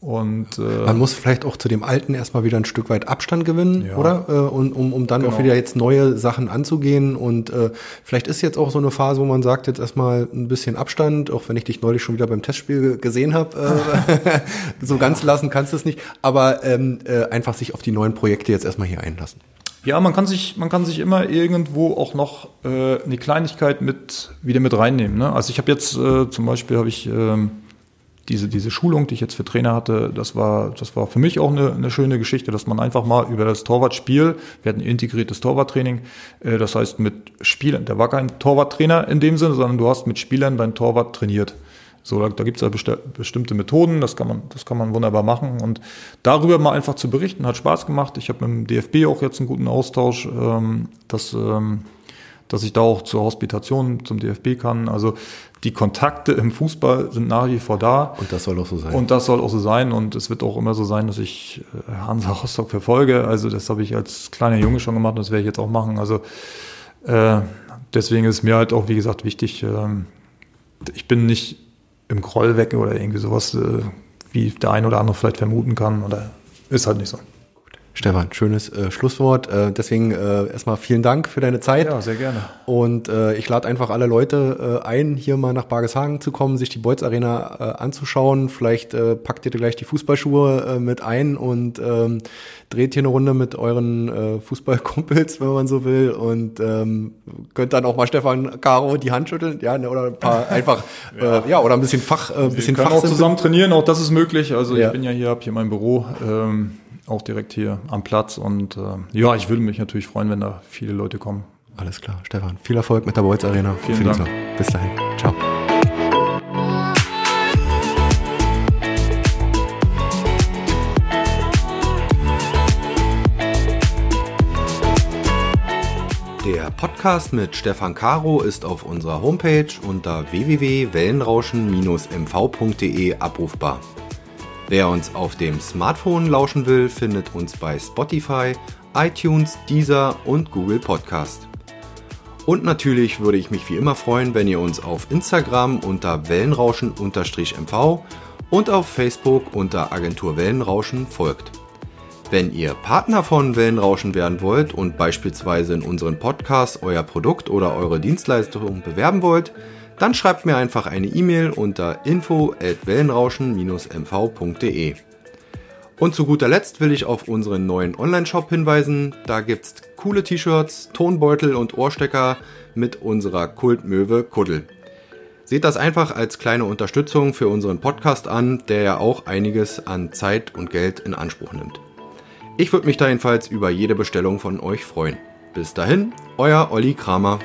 und, äh, Man muss vielleicht auch zu dem Alten erstmal wieder ein Stück weit Abstand gewinnen, ja. oder? Äh, und, um, um dann genau. auch wieder jetzt neue Sachen anzugehen. Und äh, vielleicht ist jetzt auch so eine Phase, wo man sagt, jetzt erstmal ein bisschen Abstand, auch wenn ich dich neulich schon wieder beim Testspiel gesehen habe. Äh, so ganz lassen kannst du es nicht. Aber ähm, äh, einfach sich auf die neuen Projekte jetzt erstmal hier einlassen. Ja, man kann sich, man kann sich immer irgendwo auch noch äh, eine Kleinigkeit mit wieder mit reinnehmen. Ne? Also ich habe jetzt äh, zum Beispiel habe ich ähm, diese diese Schulung, die ich jetzt für Trainer hatte, das war das war für mich auch eine, eine schöne Geschichte, dass man einfach mal über das Torwartspiel, wir hatten integriertes Torwarttraining, äh, das heißt mit Spielern, der war kein Torwarttrainer in dem Sinne, sondern du hast mit Spielern dein Torwart trainiert. So, da, da gibt es ja besti bestimmte Methoden, das kann, man, das kann man wunderbar machen. Und darüber mal einfach zu berichten, hat Spaß gemacht. Ich habe mit dem DFB auch jetzt einen guten Austausch, ähm, dass, ähm, dass ich da auch zur Hospitation zum DFB kann. Also die Kontakte im Fußball sind nach wie vor da. Und das soll auch so sein. Und das soll auch so sein. Und es wird auch immer so sein, dass ich äh, Hansa Rostock verfolge. Also das habe ich als kleiner Junge schon gemacht und das werde ich jetzt auch machen. Also äh, deswegen ist mir halt auch, wie gesagt, wichtig, äh, ich bin nicht im Groll weg oder irgendwie sowas, äh, wie der ein oder andere vielleicht vermuten kann. Oder ist halt nicht so. Stefan, schönes äh, Schlusswort. Äh, deswegen äh, erstmal vielen Dank für deine Zeit. Ja, sehr gerne. Und äh, ich lade einfach alle Leute äh, ein, hier mal nach Bargeshagen zu kommen, sich die Beutz Arena äh, anzuschauen. Vielleicht äh, packt ihr gleich die Fußballschuhe äh, mit ein und ähm, dreht hier eine Runde mit euren äh, Fußballkumpels, wenn man so will. Und ähm, könnt dann auch mal Stefan Caro die Hand schütteln, ja, ne, oder ein paar einfach, ja. Äh, ja, oder ein bisschen Fach, äh, ein bisschen Wir können auch zusammen trainieren, auch das ist möglich. Also ja. ich bin ja hier, hab hier mein Büro. Ähm, auch direkt hier am Platz. Und äh, ja, ich würde mich natürlich freuen, wenn da viele Leute kommen. Alles klar, Stefan. Viel Erfolg mit der Beutz Arena. Vielen Dank. Noch. Bis dahin. Ciao. Der Podcast mit Stefan Caro ist auf unserer Homepage unter www.wellenrauschen-mv.de abrufbar. Wer uns auf dem Smartphone lauschen will, findet uns bei Spotify, iTunes, Deezer und Google Podcast. Und natürlich würde ich mich wie immer freuen, wenn ihr uns auf Instagram unter Wellenrauschen-MV und auf Facebook unter Agentur Wellenrauschen folgt. Wenn ihr Partner von Wellenrauschen werden wollt und beispielsweise in unseren Podcast euer Produkt oder eure Dienstleistung bewerben wollt, dann schreibt mir einfach eine E-Mail unter info@wellenrauschen-mv.de. Und zu guter Letzt will ich auf unseren neuen Online-Shop hinweisen. Da gibt's coole T-Shirts, Tonbeutel und Ohrstecker mit unserer Kultmöwe Kuddel. Seht das einfach als kleine Unterstützung für unseren Podcast an, der ja auch einiges an Zeit und Geld in Anspruch nimmt. Ich würde mich da jedenfalls über jede Bestellung von euch freuen. Bis dahin, euer Olli Kramer.